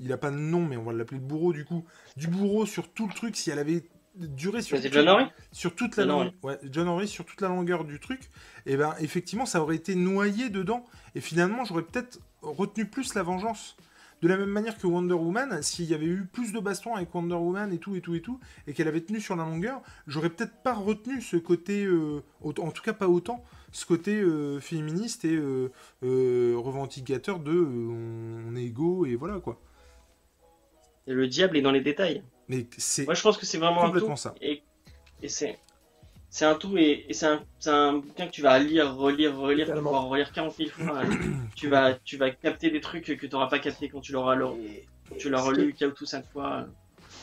il n'a pas de nom, mais on va l'appeler le bourreau du coup. Du bourreau sur tout le truc, si elle avait duré sur, John Henry sur toute la John Ouais, John Henry sur toute la longueur du truc, et eh ben effectivement ça aurait été noyé dedans. Et finalement j'aurais peut-être retenu plus la vengeance. De la même manière que Wonder Woman, s'il y avait eu plus de bastons avec Wonder Woman et tout et tout et tout, et qu'elle avait tenu sur la longueur, j'aurais peut-être pas retenu ce côté, euh, en tout cas pas autant, ce côté euh, féministe et euh, revendicateur de on, est égaux et voilà quoi. Et le diable est dans les détails. Mais c'est. Moi je pense que c'est vraiment complètement ça. Et, et c'est c'est un tout et, c'est un, un, bouquin que tu vas lire, relire, relire, tu vas relire 40 000 fois. *coughs* tu, vas, tu vas capter des trucs que tu n'auras pas capté quand tu l'auras tu l'as relu que... tout 5 fois.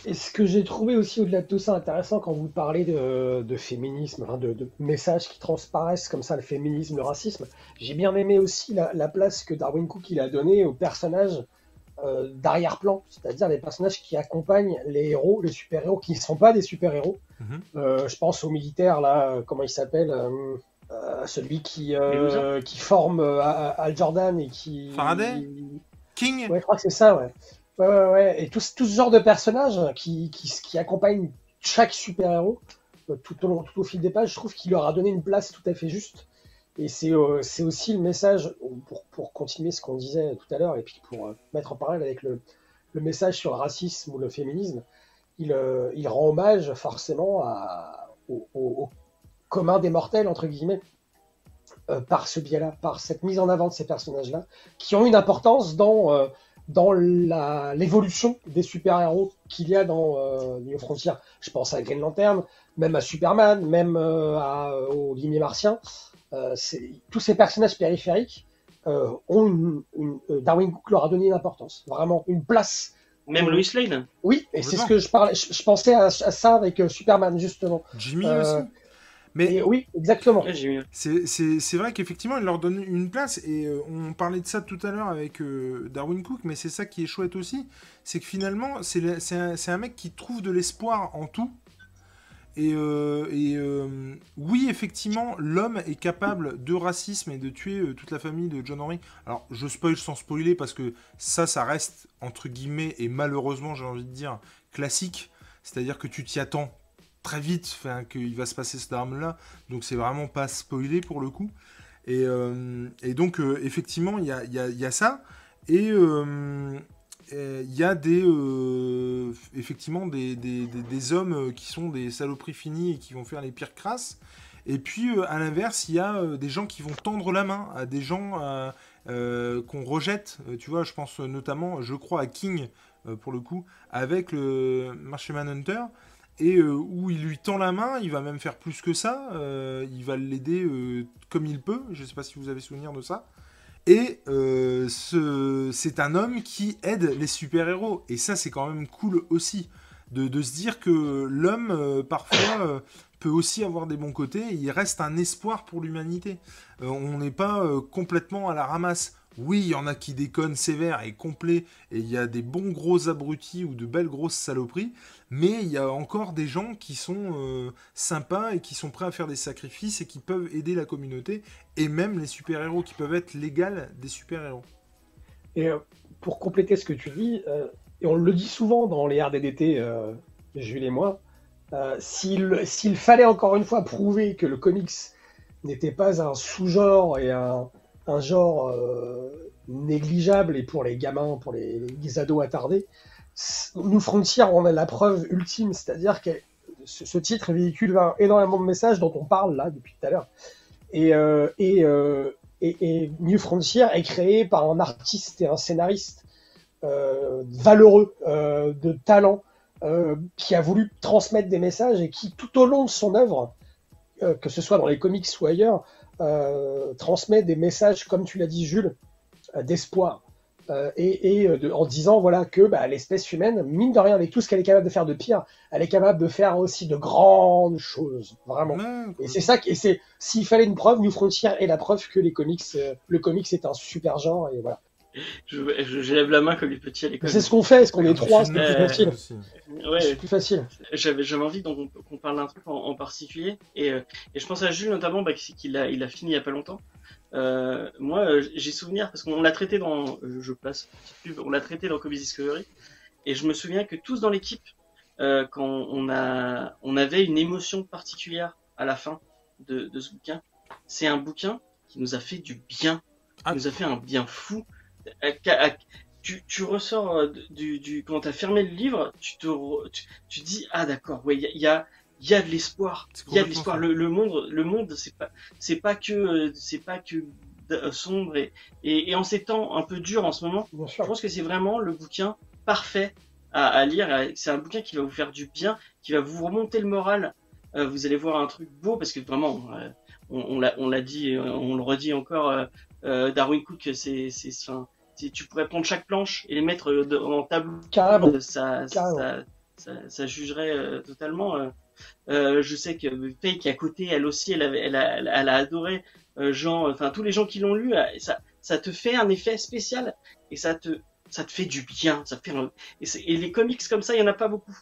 Et ce que j'ai trouvé aussi au-delà de tout ça intéressant quand vous parlez de, de féminisme, de, de, messages qui transparaissent comme ça, le féminisme, le racisme, j'ai bien aimé aussi la, la, place que Darwin Cook il a donnée aux personnages euh, d'arrière-plan, c'est-à-dire les personnages qui accompagnent les héros, les super-héros qui ne sont pas des super-héros. Mhm. Euh, je pense au militaire, là, euh, comment il s'appelle Celui qui, qui forme Al Jordan et qui. Faraday King Ouais, je crois que c'est ça, ouais. Ouais, ouais, ouais. Et tout, tout ce genre de personnages qui, qui, qui accompagnent chaque super-héros tout au, long, tout au fil des pages, je trouve qu'il leur a donné une place tout à fait juste. Et euh, c'est aussi le message, pour, pour continuer ce qu'on disait tout à l'heure, et puis pour euh, mettre en parallèle avec le, le, message sur le racisme ou le féminisme, il, euh, il rend hommage forcément à, au, commun des mortels, entre guillemets, par ce biais-là, par cette mise en avant de ces personnages-là, qui ont une importance dans, dans l'évolution des super-héros qu'il y a dans New Frontier. Je pense à Green Lantern, même à Superman, même à, au Limier Martien. Euh, tous ces personnages périphériques euh, ont une, euh, Darwin Cook leur a donné une importance, vraiment une place. Même Lois Lane. Oui, et c'est ce que je parlais. Je, pensais à, ça avec Superman justement. Jimmy aussi. Mais oui, exactement. C'est vrai qu'effectivement, il leur donne une place. Et on parlait de ça tout à l'heure avec Darwin Cook, mais c'est ça qui est chouette aussi. C'est que finalement, c'est un, un, mec qui trouve de l'espoir en tout. Et, euh, euh, oui, effectivement, l'homme est capable de racisme et de tuer euh, toute la famille de John Henry. Alors, je spoil sans spoiler parce que ça, ça reste entre guillemets et malheureusement, j'ai envie de dire classique. C'est-à-dire que tu t'y attends très vite, qu'il va se passer cette arme-là. Donc, c'est vraiment pas spoilé pour le coup. Et, donc, effectivement, il y a, y a, ça. Et il y a des euh, effectivement des, des, hommes euh, qui sont des saloperies finies et qui vont faire les pires crasses. Et puis euh, à l'inverse, il y a des gens qui vont tendre la main à des gens qu'on rejette. Tu vois, je pense notamment, je crois à King pour le coup, avec le Marché Hunter et où il lui tend la main, il va même faire plus que ça, il va l'aider comme il peut, je ne sais pas si vous avez souvenir de ça, et c'est un homme qui aide les super-héros, et ça c'est quand même cool aussi, de, se dire que l'homme, parfois, peut aussi avoir des bons côtés, il reste un espoir pour l'humanité. on n'est pas complètement à la ramasse. Oui, il y en a qui déconnent sévère et complet, et il y a des bons gros abrutis ou de belles grosses saloperies, mais il y a encore des gens qui sont euh, sympas et qui sont prêts à faire des sacrifices et qui peuvent aider la communauté, et même les super-héros qui peuvent être l'égal des super-héros. Et euh, pour compléter ce que tu dis, euh, et on le dit souvent dans les RDDT, Jules et moi, s'il fallait encore une fois prouver que le comics n'était pas un sous-genre et un, un genre euh, négligeable et pour les gamins, pour les, ados attardés. Nous, Frontier, on a la preuve ultime, c'est-à-dire que ce, titre véhicule énormément de messages dont on parle là depuis tout à l'heure. Et, euh, euh, New Frontier est créé par un artiste et un scénariste valeureux, de talent, qui a voulu transmettre des messages et qui, tout au long de son œuvre, que ce soit dans les comics ou ailleurs, euh, transmet des messages, comme tu l'as dit Jules, euh, d'espoir. Euh, et, en disant voilà que bah, l'espèce humaine, mine de rien, avec tout ce qu'elle est capable de faire de pire, elle est capable de faire aussi de grandes choses, vraiment. et c'est ça, et c'est s'il fallait une preuve, New Frontier est la preuve que les comics, le comics est un super genre et voilà je, je, lève la main comme les petits à l'école. C'est ce qu'on fait, est-ce qu'on est trois, c'est plus facile. Ouais. C'est plus facile. J'avais, j'avais envie qu'on parle d'un truc en, particulier, et, euh, et, je pense à Jules notamment, bah, qu'il a, il a fini il y a pas longtemps. Euh, moi, euh, j'ai souvenir parce qu'on l'a traité dans, je passe, on l'a traité dans Comics Discovery, et je me souviens que tous dans l'équipe, quand on a, on avait une émotion particulière à la fin de, de ce bouquin. C'est un bouquin qui nous a fait du bien, qui ah. nous a fait un bien fou tu, tu ressors euh, du, du quand t'as fermé le livre, tu te tu, dis ah d'accord, ouais, il y a, y a de l'espoir, il y a de l'espoir. Le, le, monde, le monde, c'est pas c'est pas que c'est pas que euh, sombre et, et, en ces temps un peu durs en ce moment, je pense que c'est vraiment le bouquin parfait à, à lire. C'est un bouquin qui va vous faire du bien, qui va vous remonter le moral. Euh, vous allez voir un truc beau parce que vraiment, on, on l'a on l'a dit, on le redit encore. Darwin Cook, c'est c'est tu pourrais prendre chaque planche et les mettre euh, en tableau. Carrément. Ça, Ça, ça, jugerait euh, totalement. Euh, je sais que Faye qui est à côté, elle aussi, elle, avait, elle, a, elle a adoré. Jean, enfin tous les gens qui l'ont lu, ça, ça te fait un effet spécial et ça te, ça te fait du bien. Ça fait et, les comics comme ça, il y en a pas beaucoup.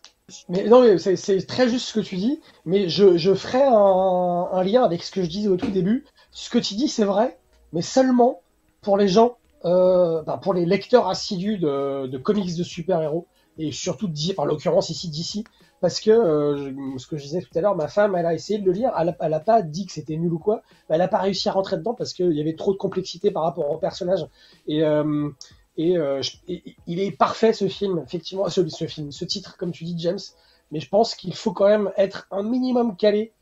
Mais non, mais c'est très juste ce que tu dis. Mais je, je ferai un, un, lien avec ce que je disais au tout début. Ce que tu dis, c'est vrai, mais seulement pour les gens euh, bah, pour les lecteurs assidus de, comics de super-héros, et surtout, en l'occurrence ici d'ici, parce que euh, ce que je disais tout à l'heure, ma femme, elle a essayé de le lire, elle a, pas dit que c'était nul ou quoi, elle a pas réussi à rentrer dedans parce qu'il y avait trop de complexité par rapport au personnage. Et, euh, et, il est parfait ce film, effectivement, ce, ce, film, ce titre, comme tu dis, James. Mais je pense qu'il faut quand même être un minimum calé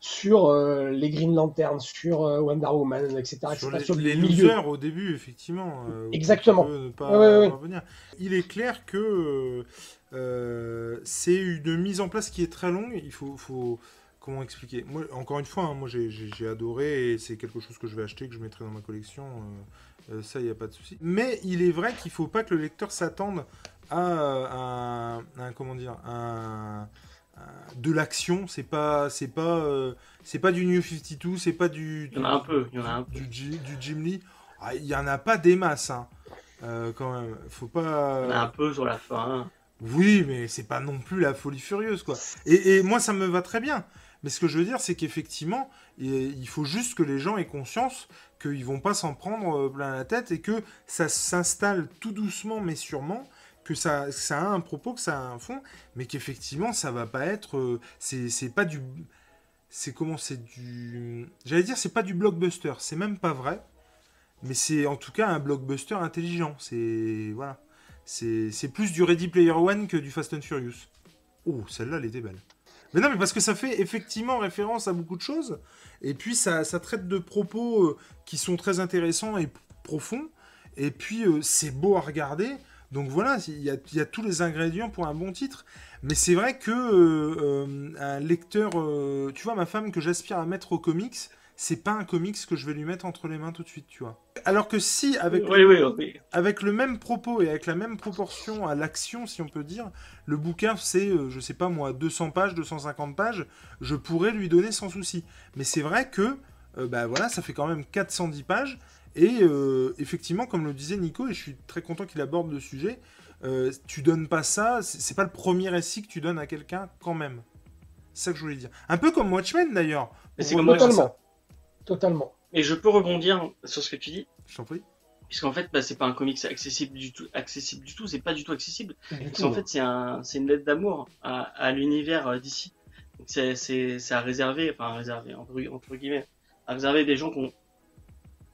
sur euh, les Green Lantern, sur euh, Wonder Woman, etc. Sur, les, les au début, effectivement. Euh, Exactement. Il est clair que c'est une mise en place qui est très longue. Il faut, faut comment expliquer? Moi, Encore une fois, hein, moi j'ai adoré et c'est quelque chose que je vais acheter, que je mettrai dans ma collection. ça, il n'y a pas de souci. Mais il est vrai qu'il ne faut pas que le lecteur s'attende à, un, comment dire, un de l'action, c'est pas c'est pas euh, c'est pas du New 52, c'est pas du, il y en a un peu, il y en a un peu. Du, du Jim Lee. Ah, il y en a pas des masses hein. Euh, quand même. Faut pas il y en a un peu sur la fin. Oui, mais c'est pas non plus la folie furieuse quoi. Et, moi ça me va très bien. Mais ce que je veux dire, c'est qu'effectivement, il faut juste que les gens aient conscience qu'ils vont pas s'en prendre euh, plein la tête et que ça s'installe tout doucement mais sûrement que ça, a un propos, que ça a un fond, mais qu'effectivement, ça va pas être. Euh, c'est pas du. C'est comment C'est du. J'allais dire, c'est pas du blockbuster, c'est même pas vrai, mais c'est en tout cas un blockbuster intelligent. C'est. Voilà. C'est plus du Ready Player One que du Fast and Furious. Oh, celle-là, elle était belle. Mais non, mais parce que ça fait effectivement référence à beaucoup de choses, et puis ça, traite de propos euh, qui sont très intéressants et profonds, et puis euh, c'est beau à regarder. Donc voilà, il y a, tous les ingrédients pour un bon titre. Mais c'est vrai que euh, un lecteur, tu vois, ma femme que j'aspire à mettre au comics, c'est pas un comics que je vais lui mettre entre les mains tout de suite, tu vois. Alors que si, avec, Oui, oui, oui. avec le même propos et avec la même proportion à l'action, si on peut dire, le bouquin, c'est, euh, je sais pas moi, 200 pages, 250 pages, je pourrais lui donner sans souci. Mais c'est vrai que, euh, bah voilà, ça fait quand même 410 pages. Et euh, effectivement, comme le disait Nico, et je suis très content qu'il aborde le sujet, euh, tu donnes pas ça, c'est pas le premier récit que tu donnes à quelqu'un quand même. C'est ça que je voulais dire. Un peu comme Watchmen d'ailleurs. Mais c'est comme Totalement. Totalement. Et je peux rebondir sur ce que tu dis, Je t'en prie. puisqu'en fait, bah, c'est pas un comics accessible du tout, accessible du tout, c'est pas du tout accessible. Parce qu'en fait, c'est un, c'est une lettre d'amour à, à l'univers euh, d'ici. Donc c'est, c'est, c'est à réserver, enfin à réserver entre, entre guillemets, à réserver des gens qui, ont-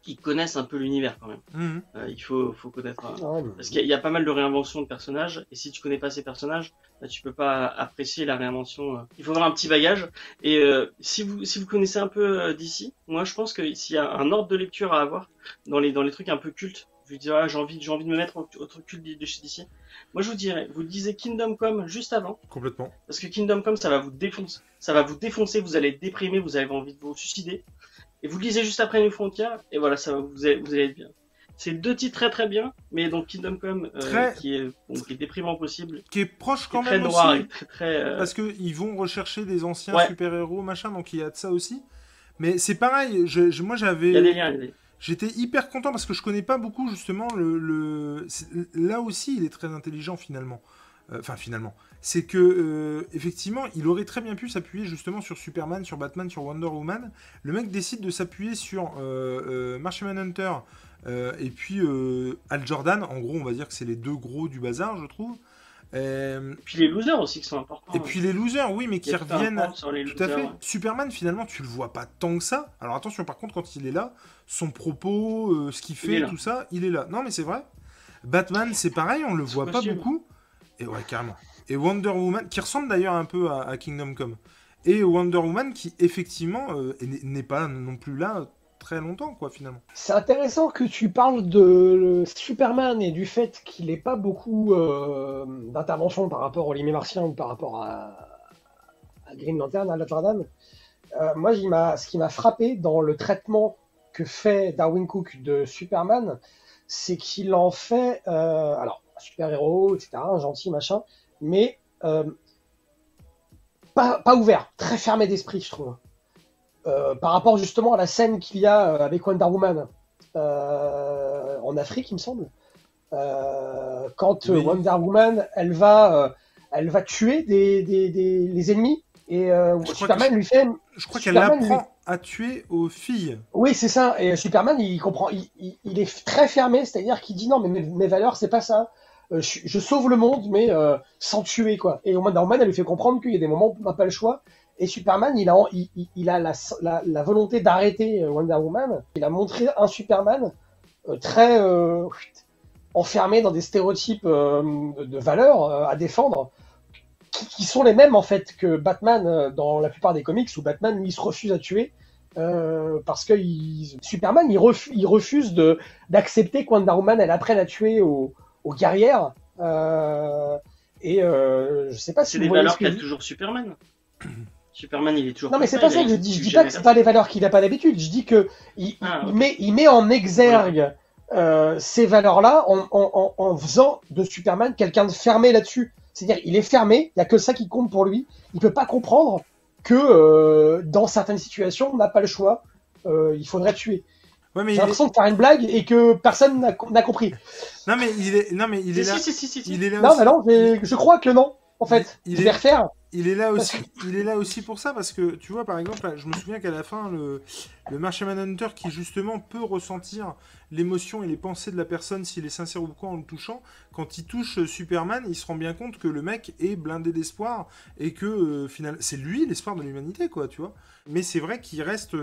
qui connaissent un peu l'univers quand même. Mhm. Euh, il faut, faut connaître. euh, Ah, Parce qu'il y a- il y a pas mal de réinventions de personnages, et si tu connais pas ces personnages, bah, tu peux pas apprécier la réinvention. euh. Il faut avoir un petit bagage. Et euh, si vous si vous connaissez un peu euh, d'ici, moi je pense que s'il y a un ordre de lecture à avoir dans les dans les trucs un peu cultes, je vous dis ah, j'ai envie j'ai envie de me mettre au, au truc culte de chez d'ici. Moi je vous dirais, vous lisez Kingdom Come juste avant, Complètement. parce que Kingdom Come ça va vous défoncer, ça va vous défoncer, vous allez être déprimé, vous avez envie de vous suicider. Et vous lisez juste après New Frontier, et voilà ça vous allez, vous allez être bien. C'est deux titres très très bien, mais donc Kingdom Come euh, Très- qui est bon, qui est déprimant possible, Qui est proche quand est très même noir aussi. et très très. euh, Parce qu'ils vont rechercher des anciens Ouais. super-héros, machin, donc il y a de ça aussi. Mais c'est pareil, je, je- moi Il y a des j'avais. J'étais hyper content parce que je connais pas beaucoup justement le. Là aussi, il est très intelligent finalement. Euh, Enfin, finalement. C'est que, euh, effectivement, il aurait très bien pu s'appuyer justement sur Superman, sur Batman, sur Wonder Woman. Le mec décide de s'appuyer sur euh, Martian Hunter et puis Al Jordan. En gros, on va dire que c'est les deux gros du bazar, je trouve. Et puis les losers aussi qui sont importants. et puis les losers, oui, mais qui tout reviennent. Tout à fait. ouais. Superman, finalement, tu le vois pas tant que ça. Alors attention, par contre, quand il est là, son propos, euh, ce qu'il fait, tout ça, il est là. Non, mais c'est vrai. Batman, c'est pareil, on le voit pas beaucoup. Et ouais, carrément. Et Wonder Woman, qui ressemble d'ailleurs un peu à, Kingdom Come. Et Wonder Woman, qui effectivement euh, n'est- pas non plus là très longtemps, quoi, finalement. C'est intéressant que tu parles de Superman et du fait qu'il n'ait pas beaucoup euh, d'intervention par rapport au Limé Martien ou par rapport à, Green Lantern, à Jordan. Euh, moi, ce qui m'a frappé dans le traitement que fait Darwin Cook de Superman, c'est qu'il en fait, euh, alors, un super-héros, etc., un gentil, machin, mais euh, pas, pas ouvert, très fermé d'esprit, je trouve. Euh, par rapport justement à la scène qu'il y a euh, avec Wonder Woman euh, en Afrique, il me semble. Quand Oui. Wonder Woman, elle va, elle va tuer des, des, des- les ennemis et Superman que lui fait, Je crois qu'elle apprend à tuer aux filles. oui c'est ça. Et Superman, il comprend, il, il- il est très fermé, c'est-à-dire qu'il dit non mais mes, mes valeurs c'est pas ça. Euh, je, sauve le monde mais euh, sans tuer quoi. Et Wonder Woman, elle lui fait comprendre qu'il y a des moments où on n'a pas le choix. Et Superman, il a, il, a la, volonté d'arrêter euh, Wonder Woman. Il a montré un Superman très euh, enfermé dans des stéréotypes euh, de, valeurs euh, à défendre, qui, qui sont les mêmes en fait que Batman dans la plupart des comics où Batman lui se refuse à tuer. parce que il- Superman il, refu- il refuse d'accepter que Wonder Woman elle apprenne à tuer aux, aux guerrières euh, et euh, je sais pas si C'est des valeurs qu'a toujours Superman. *clears throat* Superman, il est toujours. Non mais c'est pas ça je dis. Je dis pas que c'est pas les valeurs qu'il a pas d'habitude. Je dis que il, Ah, il met il met en exergue euh, ces valeurs-là en, en, en, en faisant de Superman quelqu'un de fermé là-dessus. C'est-à-dire il est fermé. Il y a que ça qui compte pour lui. Il peut pas comprendre que euh, dans certaines situations on n'a pas le choix. Euh, il faudrait tuer. Ouais, mais J'ai est... l'impression de faire une blague et que personne n'a n'a compris. Non, mais il est, non, mais il est Si, là. si, si, si, si. Il est là Non, aussi. mais non, je crois que non. En fait, Il je est- vais refaire. Il est là aussi. Il est là aussi pour ça parce que tu vois par exemple, je me souviens qu'à la fin, le le Martian Hunter qui justement peut ressentir l'émotion et les pensées de la personne s'il est sincère ou quoi en le touchant, quand il touche euh, Superman, il se rend bien compte que le mec est blindé d'espoir et que euh, final, c'est lui l'espoir de l'humanité quoi, tu vois. Mais c'est vrai qu'il reste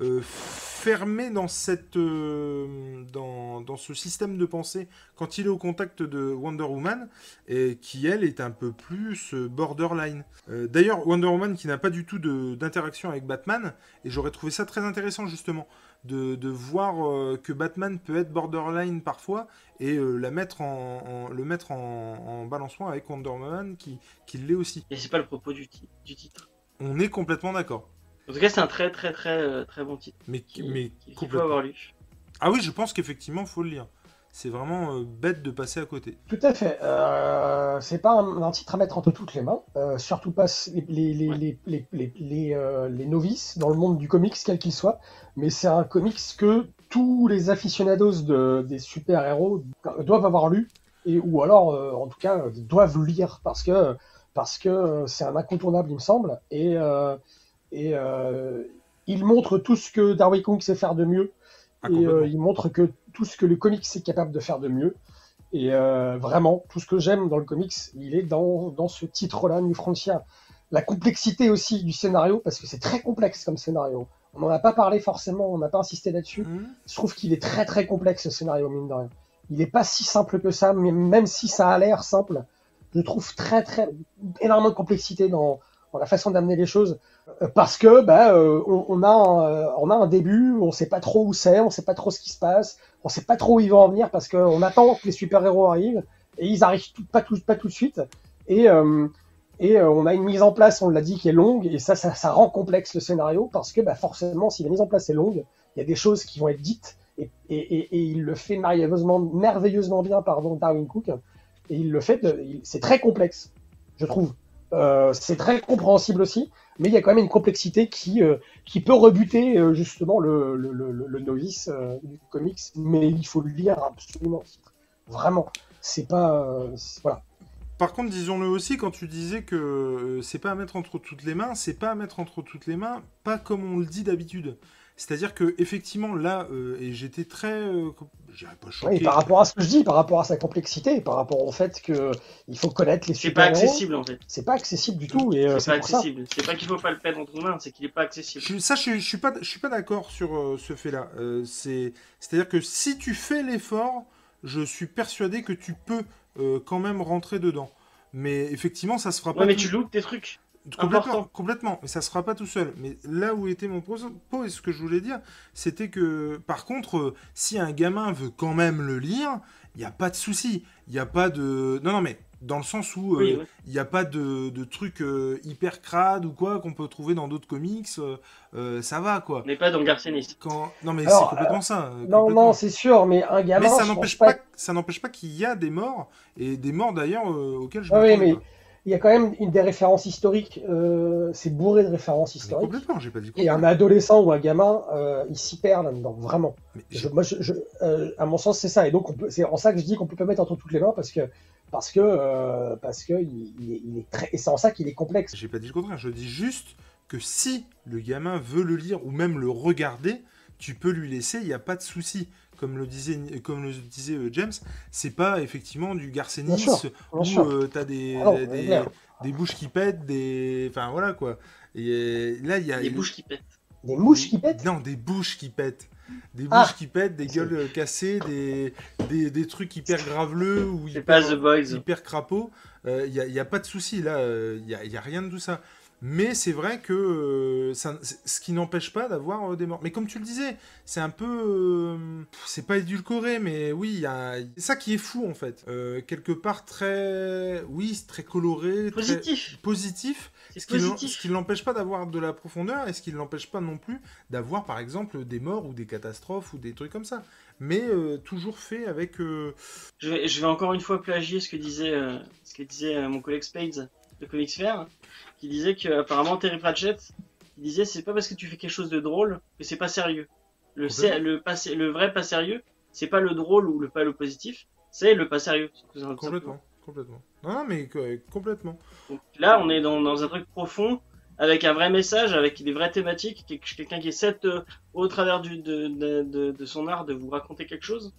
euh, fermé dans cette euh, dans, dans ce système de pensée quand il est au contact de Wonder Woman et qui elle est un peu plus euh, borderline. Euh, D'ailleurs, Wonder Woman qui n'a pas du tout d'interaction avec Batman, et j'aurais trouvé ça très intéressant justement, de, de voir que Batman peut être borderline parfois et la mettre en, en- le mettre en, en balancement avec Wonder Woman qui, qui l'est aussi. Et c'est pas le propos du, ti- du titre? On est complètement d'accord. En tout cas, c'est un très très très euh, très bon titre. Mais, qui- mais qu'il faut avoir lu. Ah oui, je pense qu'effectivement, faut le lire. C'est vraiment euh, bête de passer à côté. Tout à fait. Euh, c'est pas un, un titre à mettre entre toutes les mains, euh, surtout pas les, les, les, Ouais. les, les, les, les, euh, les novices dans le monde du comics, quel qu'il soit. Mais c'est un comics que tous les aficionados de, des super-héros doivent avoir lu, et, ou alors, euh, en tout cas, doivent lire, parce que parce que c'est un incontournable, il me semble. Et, euh, et euh, il montre tout ce que Darwin Cook sait faire de mieux Ah, et euh, il montre que tout ce que le comics est capable de faire de mieux. Et euh, vraiment, tout ce que j'aime dans le comics, il est dans, dans ce titre-là, New Frontier. La complexité aussi du scénario, parce que c'est très complexe comme scénario. On n'en a pas parlé forcément, on n'a pas insisté là-dessus. Mhm. Je trouve qu'il est très très complexe ce scénario, mine de rien. Il n'est pas si simple que ça, mais même si ça a l'air simple, je trouve très très énormément de complexité dans, la façon d'amener les choses. Euh, Parce que bah, euh, on, a un, euh, on a un début, on sait pas trop où c'est, on sait pas trop ce qui se passe, on sait pas trop où ils vont en venir parce qu'on attend que les super-héros arrivent et ils arrivent pas, tout, pas tout de suite. Et, et on a une mise en place, on l'a dit, qui est longue et ça, ça, rend complexe le scénario parce que bah, forcément, si la mise en place est longue, il y a des choses qui vont être dites et, et, et, il le fait merveilleusement, merveilleusement bien, pardon, Darwin Cook. Et il le fait, c'est très complexe, je trouve. Euh, c'est très compréhensible aussi, mais il y a quand même une complexité qui, euh, qui peut rebuter euh, justement le, novice du comics, mais il faut le lire absolument. Vraiment, c'est pas. voilà. Par contre, disons-le aussi, quand tu disais que c'est pas à mettre entre toutes les mains, c'est pas à mettre entre toutes les mains, pas comme on le dit d'habitude. C'est-à-dire que effectivement là, et j'étais très, pas choqué. Oui, par rapport à ce que je dis, par rapport à sa complexité, par rapport au fait que il faut connaître les C'est pas accessible en fait. c'est pas accessible du tout, et euh, C'est pas c'est pour ça. accessible. C'est pas qu'il faut pas le perdre entre nos mains, c'est qu'il est pas accessible. Je- ça, je, je suis pas, je suis pas d'accord sur euh, ce fait-là. Euh, c'est, c'est-à-dire que si tu fais l'effort, je suis persuadé que tu peux euh, quand même rentrer dedans. Mais effectivement, ça se fera pas. Ouais, mais tout- tu loupes tes trucs. Complètement, Important. complètement, mais ça se fera pas tout seul. Mais là où était mon propos et ce que je voulais dire, c'était que, par contre, euh, si un gamin veut quand même le lire, il n'y a pas de souci. Il n'y a pas de... Non, non, mais dans le sens où euh, Oui, il oui. n'y a pas de, de trucs euh, hyper crades ou quoi qu'on peut trouver dans d'autres comics, euh, ça va, quoi. On n'est pas dans Garcenis. Quand... Non, mais c'est complètement ça. euh, Non, complètement. non, c'est sûr, mais un gamin. Mais ça n'empêche pas, ça n'empêche pas qu'il y a des morts, et des morts d'ailleurs euh, auxquels je Ah oui, mais pas. Il y a quand même une des références historiques. euh, c'est bourré de références historiques. complètement, j'ai pas dit Et un adolescent ou un gamin, euh, il s'y perd là-dedans, vraiment. Mais Je- j'ai- moi, je, je- euh, à mon sens, c'est ça. Et donc, c'est en ça que je dis qu'on peut pas mettre entre toutes les mains parce que, parce que, parce que il, il est, il est très, et c'est en ça qu'il est complexe. J'ai pas dit le contraire, je dis juste que si le gamin veut le lire ou même le regarder, tu peux lui laisser, il n'y a pas de souci. Comme le disait, comme le disait euh, James, c'est pas effectivement du Garcenis où euh, t'as des, Ah des, des bouches qui pètent, des. Enfin voilà quoi. Et euh, là, il y a. Les bouches qui pètent. Des mouches qui pètent. Non, des bouches qui pètent. Des bouches Ah. qui pètent, des gueules euh, cassées, des, des, des trucs hyper graveleux ou hyper, pas The Boys. hyper crapaud. Il n'y a, y a pas de souci là, il n'y a, y a rien de tout ça. Mais c'est vrai que euh, ça, ce qui n'empêche pas d'avoir euh, des morts. Mais comme tu le disais, c'est un peu. euh, c'est pas édulcoré, mais oui, a- c'est ça qui est fou en fait. Quelque part très. Oui, très coloré, très Positif. positif. C'est Ce positif. qui ne l'empêche pas d'avoir de la profondeur et ce qui ne l'empêche pas non plus d'avoir par exemple des morts ou des catastrophes ou des trucs comme ça. Mais toujours fait avec. Je vais, je vais encore une fois plagier ce que disait, ce que disait mon collègue Spades de Comics Fair, qui disait que apparemment Terry Pratchett, il disait c'est pas parce que tu fais quelque chose de drôle que c'est pas sérieux. Le, pas, vrai pas sérieux, c'est pas le drôle ou le pas le positif, c'est le pas sérieux. complètement. Complètement. Non, mais euh, complètement. Donc là, on est dans, dans un truc profond, avec un vrai message, avec des vraies thématiques, quel- quelqu'un qui essaie de, au travers du, de, de, de, de son art de vous raconter quelque chose,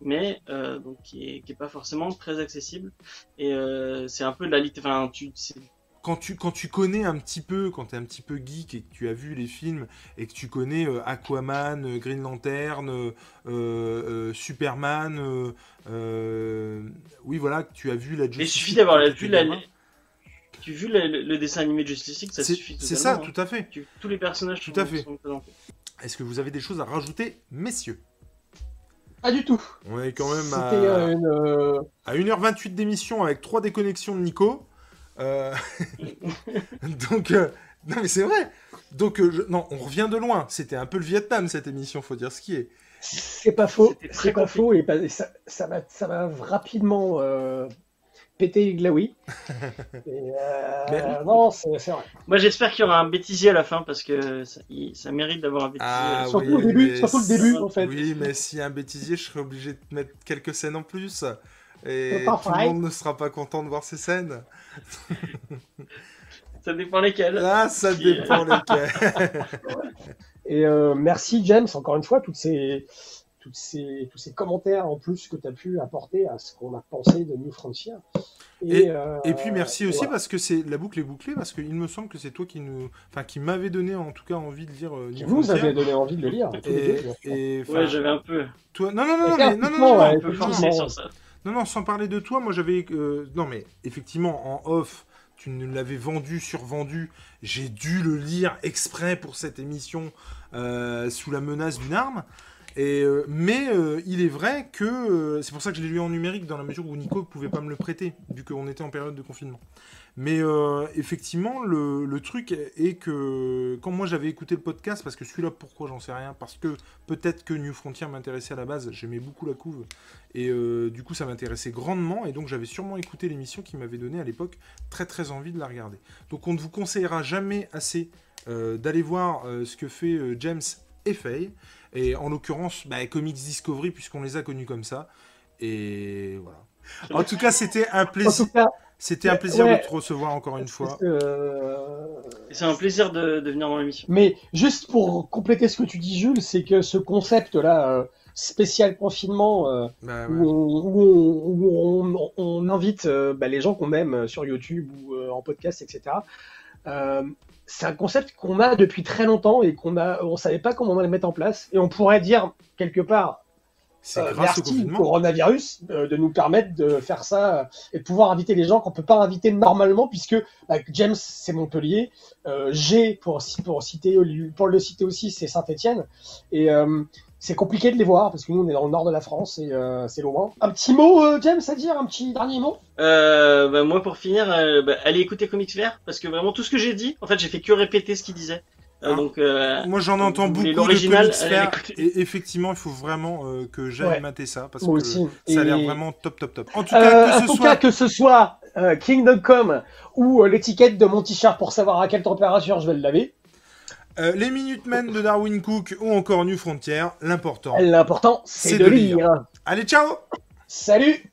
mais euh, donc qui est, qui est pas forcément très accessible. Et euh, c'est un peu de la. Enfin, tu, Quand tu, quand tu connais un petit peu, quand tu es un petit peu geek et que tu as vu les films et que tu connais euh, Aquaman, euh, Green Lantern, euh, euh, Superman, euh, euh, oui voilà, que tu as vu la il Justice suffit League d'avoir quand la- t'étais vu, la, tu vu le, le- le dessin animé de Justice League, ça C'est suffit c'est ça, hein. tout à fait. Tu- tous les personnages Tout sont, à fait. présentés. Est-ce que vous avez des choses à rajouter, messieurs? Pas du tout. On est quand même à, C'était une. à 1h28 d'émission avec 3 déconnexions de Nico. Euh, *laughs* Donc, euh, non mais c'est vrai. Donc, euh, je- non, on revient de loin. C'était un peu le Vietnam cette émission, faut dire ce qui est. C'est pas faux, c'est pas faux, et ça, ça m'a, ça m'a rapidement euh, pété les glaouis. *laughs* Euh, Non, c'est, vrai. Moi, j'espère qu'il y aura un bêtisier à la fin parce que ça, il- ça mérite d'avoir un bêtisier. Ah, Surtout oui, au début, surtout le début, en fait. Oui, mais s'il y a un bêtisier, je serais obligé de mettre quelques scènes en plus. Et tout le monde ne sera pas content de voir ces scènes. *laughs* Ça dépend lesquels. Ah, ça dépend lesquels. *laughs* Et euh, merci James, encore une fois, toutes ces, toutes ces, tous ces commentaires en plus que tu as pu apporter à ce qu'on a pensé de New Frontier. Et- euh, Et puis merci et aussi voilà. parce que c'est la boucle est bouclée parce qu'il me semble que c'est toi qui nous, enfin qui m'avait donné en tout cas envie de lire. euh, Qui New vous Frontier. avez donné envie de le lire. les Et, Ouais, j'avais un peu, toi, non non non non, mais, non, non, non, un peu forcé effectivement. sur ça. Non non sans parler de toi, moi j'avais, euh, non mais effectivement en off, tu nous l'avais vendu, survendu, j'ai dû le lire exprès pour cette émission euh, sous la menace d'une arme. Et, euh, mais il est vrai que c'est pour ça que je l'ai lu en numérique dans la mesure où Nico ne pouvait pas me le prêter vu qu'on était en période de confinement. Mais euh, effectivement, le, le truc est que quand moi j'avais écouté le podcast, parce que celui-là, pourquoi j'en sais rien, parce que peut-être que New Frontier m'intéressait à la base, j'aimais beaucoup la couve, et euh, du coup ça m'intéressait grandement, et donc j'avais sûrement écouté l'émission qui m'avait donné à l'époque très très envie de la regarder. Donc on ne vous conseillera jamais assez euh, d'aller voir ce que fait James et Faye, et en l'occurrence bah, Comics Discovery, puisqu'on les a connus comme ça, et voilà. En tout cas, c'était un En plaisir. tout cas, C'était un plaisir Ouais. de te recevoir encore une fois. euh, C'est un plaisir de, de venir dans l'émission. Mais juste pour compléter ce que tu dis, Jules, c'est que ce concept-là, euh, spécial confinement, euh, Bah, ouais. où, on, où on- où on- on invite euh, bah, les gens qu'on aime sur YouTube ou euh, en podcast, etc. euh, c'est un concept qu'on a depuis très longtemps et qu'on a, on savait pas comment on allait mettre en place. Et on pourrait dire quelque part, euh, grâce au merci confinement. coronavirus euh, de nous permettre de faire ça euh, et de pouvoir inviter les gens qu'on peut pas inviter normalement puisque bah, James c'est Montpellier, euh, G pour pour citer pour le citer aussi c'est Saint-Étienne et euh, c'est compliqué de les voir parce que nous on est dans le nord de la France et euh, c'est loin. Un petit mot euh, James à dire, un petit dernier mot? Euh, bah, moi, pour finir, euh, bah, allez écouter Comics Vert parce que vraiment tout ce que j'ai dit, en fait, j'ai fait que répéter ce qu'il disait. Euh, Ah. donc, euh, Moi, j'en entends beaucoup l'original, et effectivement, il faut vraiment euh, que j'aille Ouais. mater ça parce Moi que aussi. ça a l'air Et- vraiment top, top, top. En tout Euh, cas, en que ce tout soit cas, que ce soit euh, Kingdom Come ou euh, l'étiquette de mon t-shirt pour savoir à quelle température je vais le laver, euh, les Minutemen de Darwin Cook ou encore New Frontier, l'important. l'important c'est C'est de, de lire. lire. Allez, ciao Salut